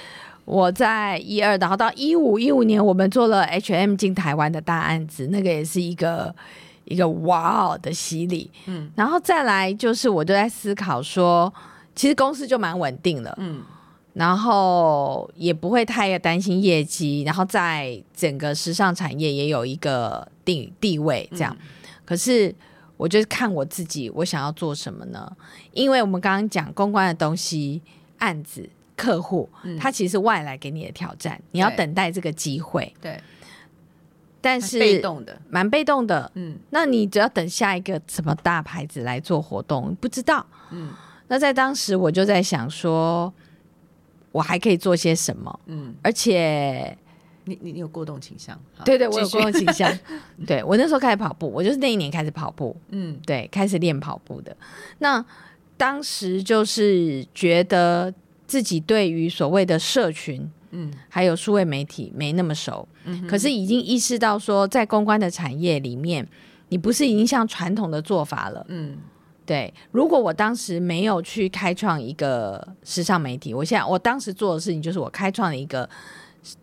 我在一二，然后到一五一五年，我们做了 H&M 进台湾的大案子，那个也是一个一个哇哦的洗礼。嗯，然后再来就是我就在思考说，其实公司就蛮稳定了，嗯，然后也不会太担心业绩，然后在整个时尚产业也有一个定地位这样。可是我就是看我自己，我想要做什么呢？因为我们刚刚讲公关的东西，案子、客户，它其实是外来给你的挑战，你要等待这个机会，对，但是被动的，蛮被动的。嗯那你只要等下一个什么大牌子来做活动，不知道。嗯那在当时我就在想说，我还可以做些什么？嗯，而且，你你你有过动倾向？对对，我有过动倾向。对我那时候开始跑步，我就是那一年开始跑步，嗯对，开始练跑步的。那当时就是觉得自己对于所谓的社群，嗯还有数位媒体没那么熟，可是已经意识到说，在公关的产业里面，你不是已经像传统的做法了。嗯对，如果我当时没有去开创一个时尚媒体，我现在我当时做的事情就是我开创了一个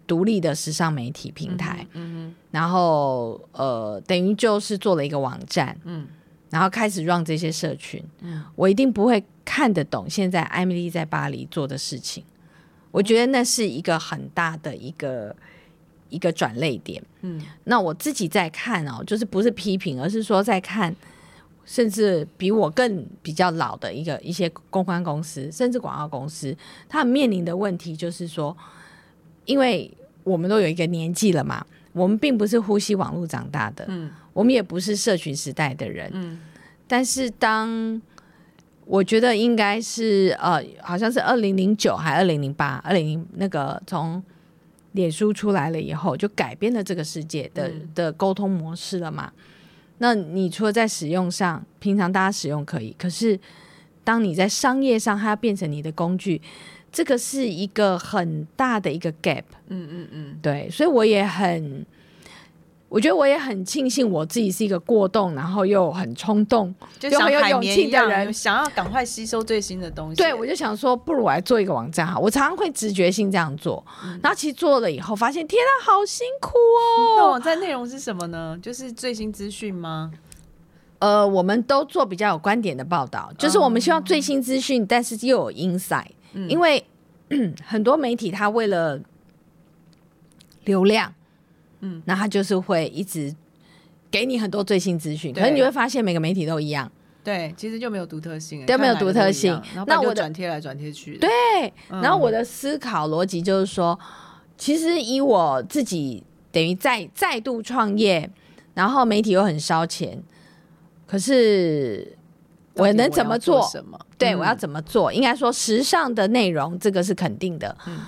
独立的时尚媒体平台，嗯然后呃，等于就是做了一个网站，嗯。然后开始让这些社群，嗯。我一定不会看得懂现在艾米丽在巴黎做的事情，我觉得那是一个很大的一个一个转类点。嗯。那我自己在看哦，就是不是批评，而是说在看，甚至比我更比较老的一个一些公关公司，甚至广告公司，他们面临的问题就是说，因为我们都有一个年纪了嘛，我们并不是呼吸网络长大的，嗯。我们也不是社群时代的人，嗯。但是当我觉得应该是呃，好像是二零零九还二零零八，二零零那个从脸书出来了以后，就改变了这个世界的、嗯。的沟通模式了嘛。那你除了在使用上，平常大家使用可以，可是当你在商业上，它要变成你的工具，这个是一个很大的一个 gap。嗯嗯嗯，对，所以我也很，我觉得我也很庆幸我自己是一个过动，然后又很冲动，就很有勇气的人想要赶快吸收最新的东西。对，我就想说，不如我来做一个网站哈。我常常会直觉性这样做，然后其实做了以后，发现天啊，好辛苦哦。那网站内容是什么呢？就是最新资讯吗？呃，我们都做比较有观点的报道，就是我们希望最新资讯，但是又有 insight，、因为 很多媒体他为了流量，嗯，那他就是会一直给你很多最新资讯，可是你会发现每个媒体都一样。对，其实就没有独特性，都没有独特性。那我的转贴来转贴去。对，嗯。然后我的思考逻辑就是说，其实以我自己等于再再度创业，然后媒体又很烧钱，可是我能怎么做？什么？对，嗯我要怎么做？应该说时尚的内容，这个是肯定的。嗯。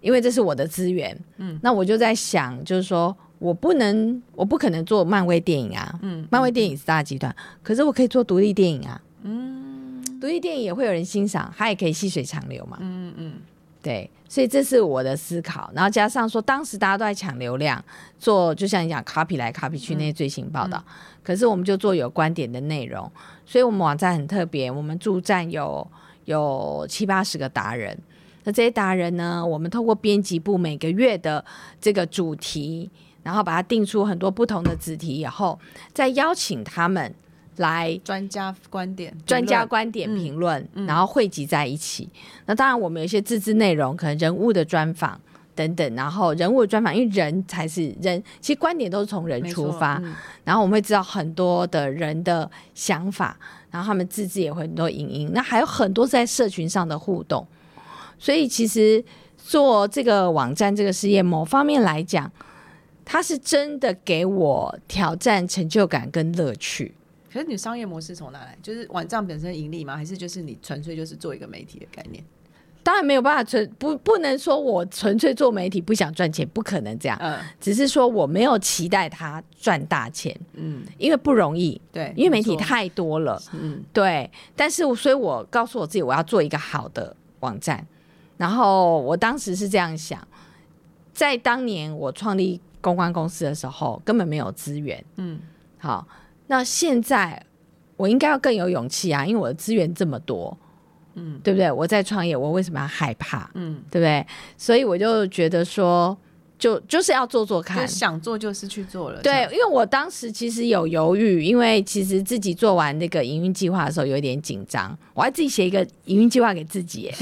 因为这是我的资源，嗯，那我就在想，就是说我不能，我不可能做漫威电影啊，嗯，漫威电影是大集团，可是我可以做独立电影啊，嗯，独立电影也会有人欣赏，它也可以细水长流嘛，嗯嗯，对，所以这是我的思考，然后加上说，当时大家都在抢流量，做就像你讲 copy 来 copy 去那些最新报道，可是我们就做有观点的内容，所以我们网站很特别，我们驻站有有七八十个达人。那这些达人呢？我们透过编辑部每个月的这个主题，然后把它定出很多不同的子题以后，再邀请他们来专家观点、专家观点评论，然后汇集在一起。那当然，我们有一些自制内容，可能人物的专访等等。然后人物的专访，因为人才是人，其实观点都是从人出发。然后我们会知道很多的人的想法，然后他们自制也会很多影音。那还有很多在社群上的互动。所以其实做这个网站这个事业，某方面来讲，它是真的给我挑战、成就感跟乐趣。可是你商业模式从哪来？就是网站本身盈利吗？还是就是你纯粹就是做一个媒体的概念？当然没有办法纯不不能说我纯粹做媒体不想赚钱，不可能这样。嗯，只是说我没有期待他赚大钱。嗯，因为不容易。对，因为媒体太多了。嗯，对。但是所以我告诉我自己，我要做一个好的网站。然后我当时是这样想，在当年我创立公关公司的时候，根本没有资源。嗯，好，那现在我应该要更有勇气啊，因为我的资源这么多，嗯，对不对？我在创业，我为什么要害怕？嗯，对不对？所以我就觉得说。就就是要做做看，想做就是去做了。对，因为我当时其实有犹豫，因为其实自己做完那个营运计划的时候有点紧张，我还自己写一个营运计划给自己，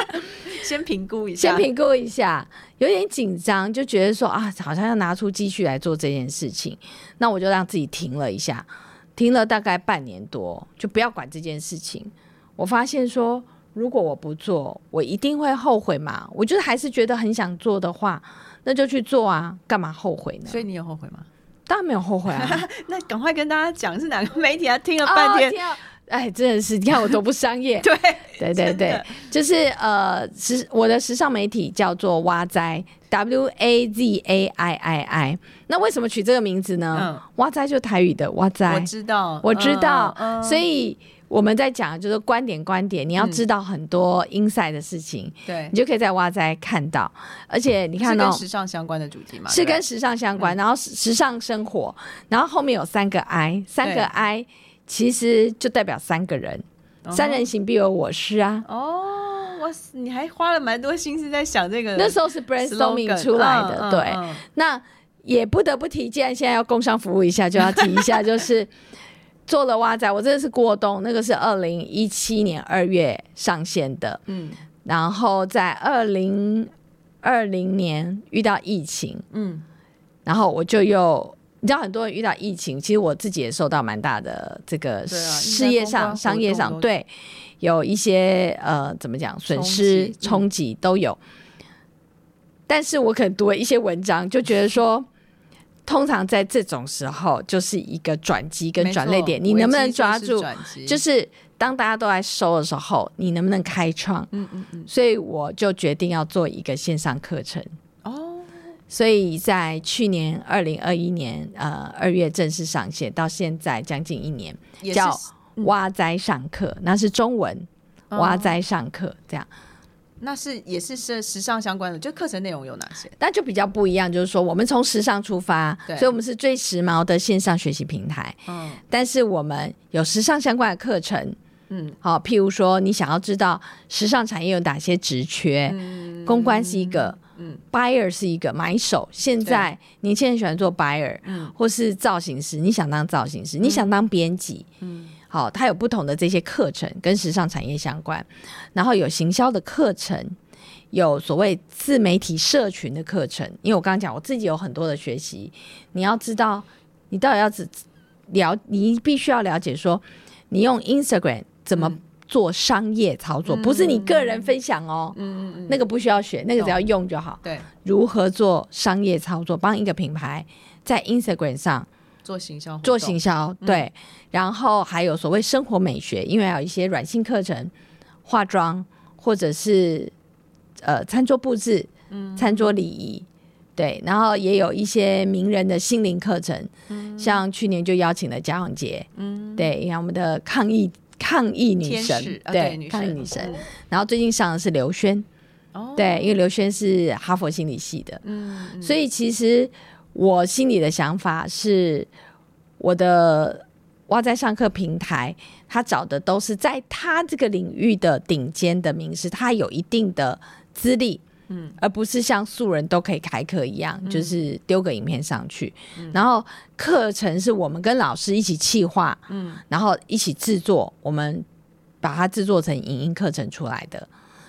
先评估一下，先评估一下，有点紧张，就觉得说啊，好像要拿出积蓄来做这件事情，那我就让自己停了一下，停了大概半年多，就不要管这件事情。我发现说，如果我不做，我一定会后悔嘛。我就是还是觉得很想做的话。那就去做啊，干嘛后悔呢？所以你有后悔吗？当然没有后悔啊。那赶快跟大家讲是哪个媒体啊？听了半天，哎，真的是你看我多不商业。对对对对，就是呃，时我的时尚媒体叫做哇哉 W A Z A I I I。那为什么取这个名字呢？蛙哉就台语的哇哉，我知道，我知道，所以。我们在讲就是观点，观点，你要知道很多 inside 的事情，对你就可以在挖仔看到。而且你看到时尚相关的主题嘛，是跟时尚相关，然后时尚生活，然后后面有三个 I，三个 I 其实就代表三个人，三人行必有我师啊。哦，哇，你还花了蛮多心思在想这个。那时候是 brainstorming 出来的，对。那也不得不提，既然现在要工商服务一下，就要提一下，就是。做了蛙仔，我真的是过冬，那个是二零一七年二月上线的，嗯，然后在二零二零年遇到疫情，嗯，然后我就又，你知道很多人遇到疫情，其实我自己也受到蛮大的这个事业上、商业上，对，有一些呃，怎么讲，损失冲击都有，但是我可能读了一些文章，就觉得说。通常在这种时候，就是一个转机跟转泪点，你能不能抓住？就是当大家都在收的时候，你能不能开创？嗯嗯嗯。所以我就决定要做一个线上课程。哦。所以在去年二零二一年呃二月正式上线，到现在将近一年，叫挖灾上课，那是中文挖灾上课这样。那是也是是时尚相关的，就课程内容有哪些？那就比较不一样，就是说我们从时尚出发，所以我们是最时髦的线上学习平台。嗯，但是我们有时尚相关的课程，嗯，好，譬如说你想要知道时尚产业有哪些职缺，公关是一个，嗯，buyer 是一个买手。现在年轻人喜欢做 buyer，嗯，或是造型师，你想当造型师，你想当编辑，嗯。好，它有不同的这些课程跟时尚产业相关，然后有行销的课程，有所谓自媒体社群的课程。因为我刚刚讲，我自己有很多的学习，你要知道，你到底要只了，你必须要了解说，你用 Instagram 怎么做商业操作，不是你个人分享哦，嗯嗯嗯，那个不需要学，那个只要用就好。对，如何做商业操作，帮一个品牌在 Instagram 上。做行销，做行销，对，然后还有所谓生活美学，因为有一些软性课程，化妆或者是呃餐桌布置，嗯。餐桌礼仪，对，然后也有一些名人的心灵课程，像去年就邀请了贾永杰，嗯，对，像我们的抗疫抗疫女神对，女抗疫女神，嗯。然后最近上的是刘轩，哦，对，因为刘轩是哈佛心理系的，嗯，嗯。所以其实我心里的想法是，我的哇在上课平台，他找的都是在他这个领域的顶尖的名师，他有一定的资历。嗯。而不是像素人都可以开课一样，就是丢个影片上去，然后课程是我们跟老师一起企划，嗯。然后一起制作，我们把它制作成影音课程出来的，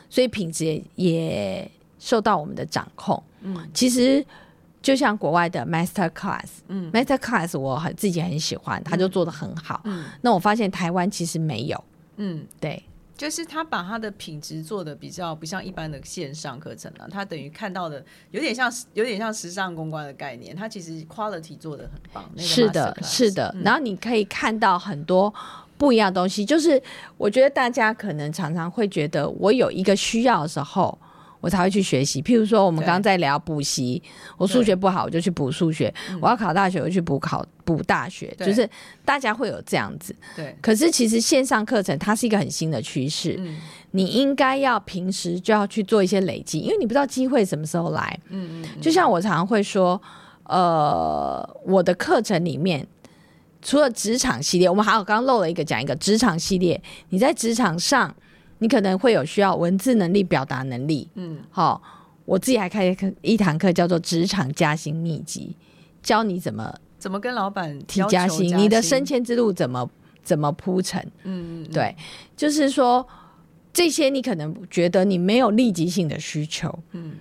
所以品质也也受到我们的掌控。嗯。其实就像国外的 Master Class，嗯 Master Class 我很自己很喜欢，他就做的很好。嗯那我发现台湾其实没有，嗯，对就是他把他的品质做的比较不像一般的线上课程了，他等于看到的有点像有点像时尚公关的概念，他其实 quality 做的很棒。那个是的是的。嗯然后你可以看到很多不一样的东西，就是我觉得大家可能常常会觉得，我有一个需要的时候。我才会去学习，譬如说我们对刚刚在聊补习，我数学不好我就去补数学，我要考大学我就去补考补大学，就是大家会有这样子。对，可是其实线上课程它是一个很新的趋势，嗯。你应该要平时就要去做一些累积，因为你不知道机会什么时候来。嗯嗯就像我常常会说，呃，我的课程里面除了职场系列，我们还有刚刚漏了一个讲一个职场系列。你在职场上，你可能会有需要文字能力、表达能力。嗯好、我自己还开一堂课叫做职场加薪秘籍，教你怎么怎么跟老板提加薪，你的升迁之路怎么怎么铺陈。嗯嗯嗯对，就是说这些你可能觉得你没有立即性的需求，嗯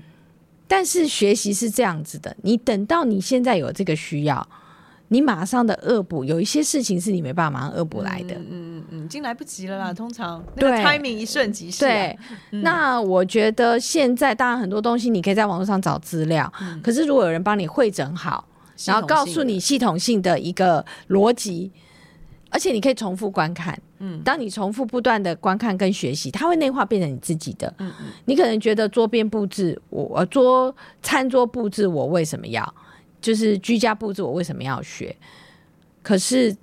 但是学习是这样子的，你等到你现在有这个需要，你马上的恶补，有一些事情是你没办法马上恶补来的。嗯嗯嗯嗯，已经来不及了啦。通常那个对 timing 一瞬即逝、啊。对，那我觉得现在当然很多东西你可以在网络上找资料，可是如果有人帮你会诊好，然后告诉你系统性的一个逻辑，而且你可以重复观看。嗯当你重复不断的观看跟学习，它会内化变成你自己的。嗯嗯你可能觉得桌边布置，我呃桌餐桌布置我为什么要，就是居家布置我为什么要学？可是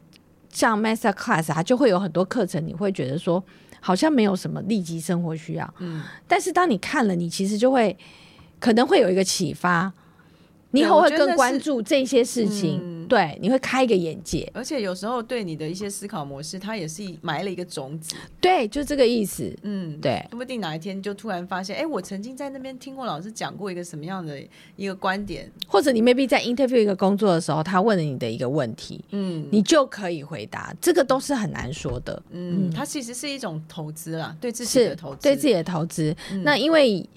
像 Master Class，它就会有很多课程，你会觉得说好像没有什么立即生活需要，嗯，但是当你看了，你其实就会可能会有一个启发，你以后会更关注这些事情，嗯对，你会开一个眼界，而且有时候对你的一些思考模式，它也是埋了一个种子。对，就这个意思，嗯，对。说不定哪一天就突然发现，哎、我曾经在那边听过老师讲过一个什么样的一个观点。或者你 maybe 在 interview 一个工作的时候，他问了你的一个问题，嗯你就可以回答，这个都是很难说的，嗯，它其实是一种投资啦，对自己的投资，对自己的投资。嗯那因为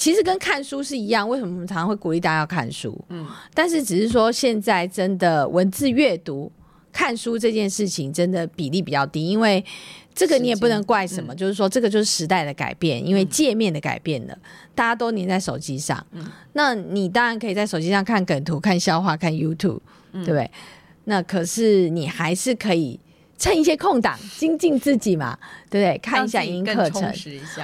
其实跟看书是一样，为什么我们常常会鼓励大家要看书？嗯但是只是说现在真的文字阅读、看书这件事情真的比例比较低，因为这个你也不能怪什嗯么，就是说这个就是时代的改变，因为界面的改变了，大家都黏在手机上。嗯那你当然可以在手机上看梗图、看笑话、看 YouTube，、嗯对不对？那可是你还是可以趁一些空档精进自己嘛，对不对？看一下音课程。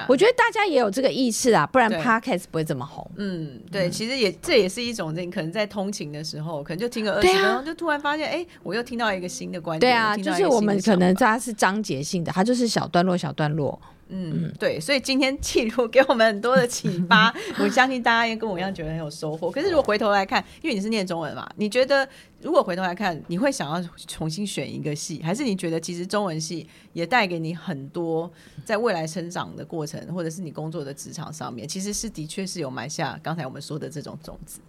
我觉得大家也有这个意识啊，不然对 Podcast 不会这么红。嗯，对，其实也这也是一种，你可能在通勤的时候，可能就听个二十分钟，就突然发现，哎、我又听到一个新的观点。对啊，就是我们可能它是章节性的，它就是小段落、小段落。嗯，对，所以今天记录给我们很多的启发，我相信大家也跟我一样觉得很有收获。可是如果回头来看，因为你是念中文嘛，你觉得如果回头来看，你会想要重新选一个系，还是你觉得其实中文系也带给你很多在未来成长的过程，或者是你工作的职场上面，其实是的确是有埋下刚才我们说的这种种子。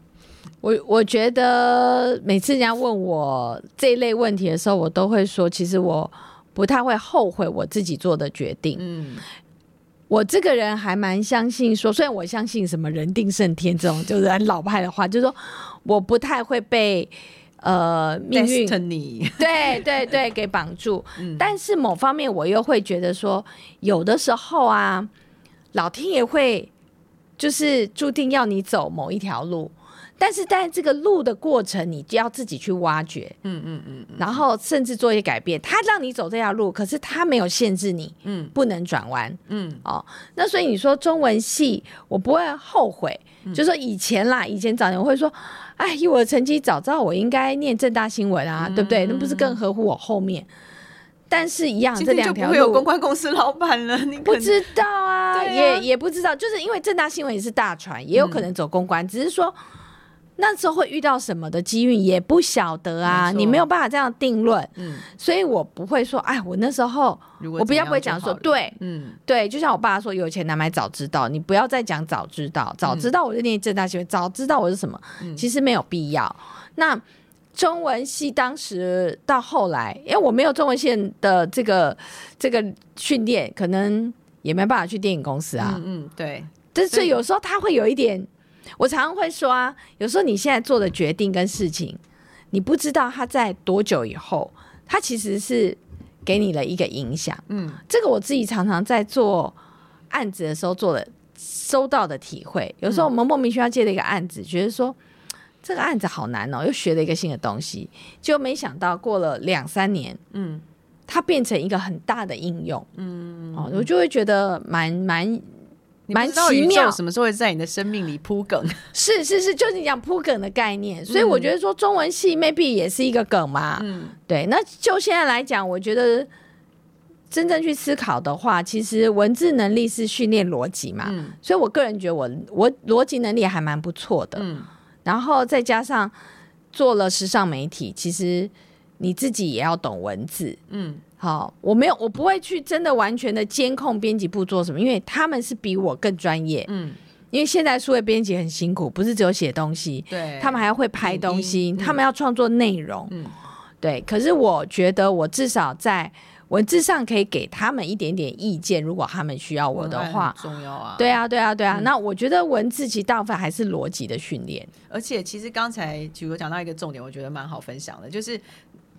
我我觉得每次人家问我这一类问题的时候，我都会说，其实我不太会后悔我自己做的决定。嗯，我这个人还蛮相信说，虽然我相信什么人定胜天这种就是很老派的话，就是说我不太会被呃命运对对对给绑住。嗯但是某方面我又会觉得说，有的时候啊，老天爷会就是注定要你走某一条路。但是在这个路的过程，你就要自己去挖掘，嗯嗯嗯然后甚至做一些改变。他让你走这条路，可是他没有限制你，嗯不能转弯。嗯哦，那所以你说中文系，我不会后悔，嗯就说以前啦，以前早年我会说，哎，以我的成绩，早知道我应该念正大新闻嗯啊，对不对？那不是更合乎我后面？但是一样，今这两条会有公关公司老板了，你不知道啊，对啊也也不知道，就是因为正大新闻也是大船，也有可能走公关，只是说。那时候会遇到什么的机遇也不晓得啊，没你没有办法这样定论，嗯，所以我不会说，哎，我那时候我比较不会讲说，对，嗯。对，就像我爸说有钱难买早知道，你不要再讲早知道，早知道我就念正大新闻，早知道我是什么，嗯。其实没有必要。那中文系当时到后来，因为我没有中文系的这个这个训练，可能也没办法去电影公司啊。嗯嗯，对，但是有时候他会有一点，我常常会说啊，有时候你现在做的决定跟事情，你不知道他在多久以后，他其实是给你了一个影响。嗯这个我自己常常在做案子的时候做的收到的体会。有时候我们莫名其妙接了一个案子，觉得说这个案子好难哦，又学了一个新的东西，就没想到过了两三年，嗯它变成一个很大的应用。嗯，哦，我就会觉得蛮蛮蛮奇妙什么时候会在你的生命里铺梗？是是是，就是你讲铺梗的概念，所以我觉得说中文系 maybe 也是一个梗嘛。嗯对，那就现在来讲，我觉得真正去思考的话，其实文字能力是训练逻辑嘛，嗯所以我个人觉得我我逻辑能力还蛮不错的。嗯然后再加上做了时尚媒体，其实你自己也要懂文字。嗯好，我没有，我不会去真的完全的监控编辑部做什么，因为他们是比我更专业。嗯，因为现在数位编辑很辛苦，不是只有写东西，对，他们还要会拍东西，嗯他们要创作内容。嗯对，可是我觉得我至少在文字上可以给他们一点点意见，如果他们需要我的话。重要啊。对啊，对啊，对啊。嗯那我觉得文字其实大部分还是逻辑的训练。而且其实刚才举有讲到一个重点，我觉得蛮好分享的，就是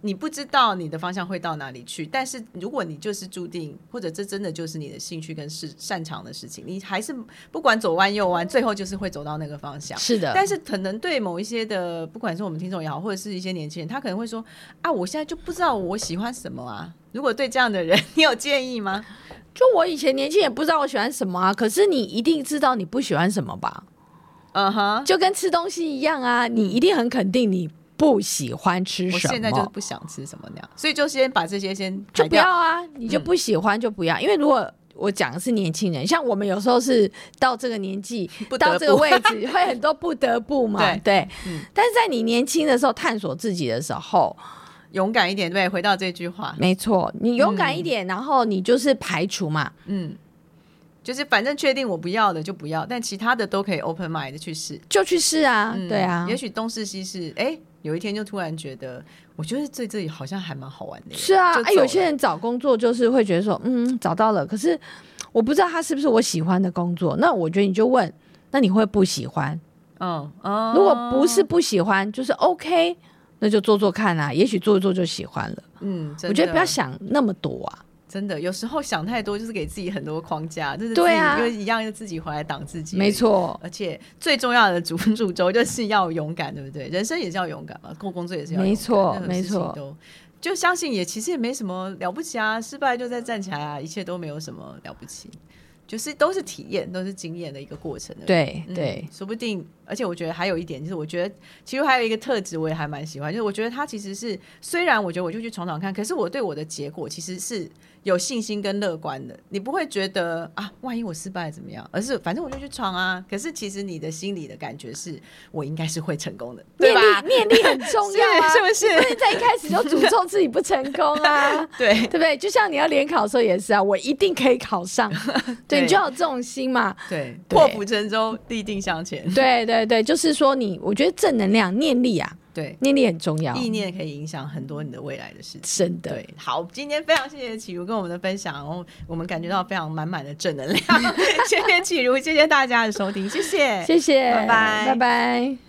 你不知道你的方向会到哪里去，但是如果你就是注定，或者这真的就是你的兴趣跟是擅长的事情，你还是不管左弯右弯，最后就是会走到那个方向。是的，但是可能对某一些的，不管是我们听众也好，或者是一些年轻人，他可能会说啊，我现在就不知道我喜欢什么啊。如果对这样的人，你有建议吗？就我以前年轻也不知道我喜欢什么啊，可是你一定知道你不喜欢什么吧？嗯哼，就跟吃东西一样啊，你一定很肯定你不喜欢吃我什么。现在就是不想吃什么那样，所以就先把这些先就。不要啊，你就不喜欢就不要，因为如果我讲的是年轻人，像我们有时候是到这个年纪，不不。到这个位置，会很多不得不嘛，对对。嗯。但是在你年轻的时候探索自己的时候，勇敢一点，对，回到这句话，没错，你勇敢一点，然后你就是排除嘛，嗯，就是反正确定我不要的就不要，但其他的都可以 open mind 的去试。就去试啊，嗯。对啊。也，许东试西试，哎、有一天就突然觉得，我觉得这这里好像还蛮好玩的。是啊，哎，有些人找工作就是会觉得说，嗯，找到了，可是我不知道他是不是我喜欢的工作，那我觉得你就问，那你会不喜欢？嗯嗯，如果不是不喜欢，就是 OK，那就做做看啊，也许做一做就喜欢了。嗯，我觉得不要想那么多啊。真的，有时候想太多就是给自己很多框架，就是对啊自己就一样自己回来挡自己，没。错，而且最重要的主主轴就是要勇敢，对不对？人生也是要勇敢嘛，做工作也是要勇敢没错没错都就相信也其实也没什么了不起啊，失败就再站起来啊，一切都没有什么了不起，就是都是体验，都是经验的一个过程而已。嗯对对，说不定，而且我觉得还有一点，就是我觉得其实还有一个特质，我也还蛮喜欢，就是我觉得他其实是虽然我觉得我就去闯闯看，可是我对我的结果其实是有信心跟乐观的。你不会觉得啊，万一我失败怎么样？而是反正我就去闯啊。可是其实你的心里的感觉是我应该是会成功的，对念吧？力念力很重要啊，是是不是不能在一开始就诅咒自己不成功啊。对对不对？就像你要联考的时候也是啊，我一定可以考上，对，对你就要有这种心嘛。对，对破釜沉舟，立定向前。对对对，就是说你，我觉得正能量、念力啊，对，念力很重要，意念可以影响很多你的未来的事情。真的。对，好，今天非常谢谢启如跟我们的分享，然后我们感觉到非常满满的正能量。谢谢启如，谢谢大家的收听，谢谢，谢谢，拜拜拜拜。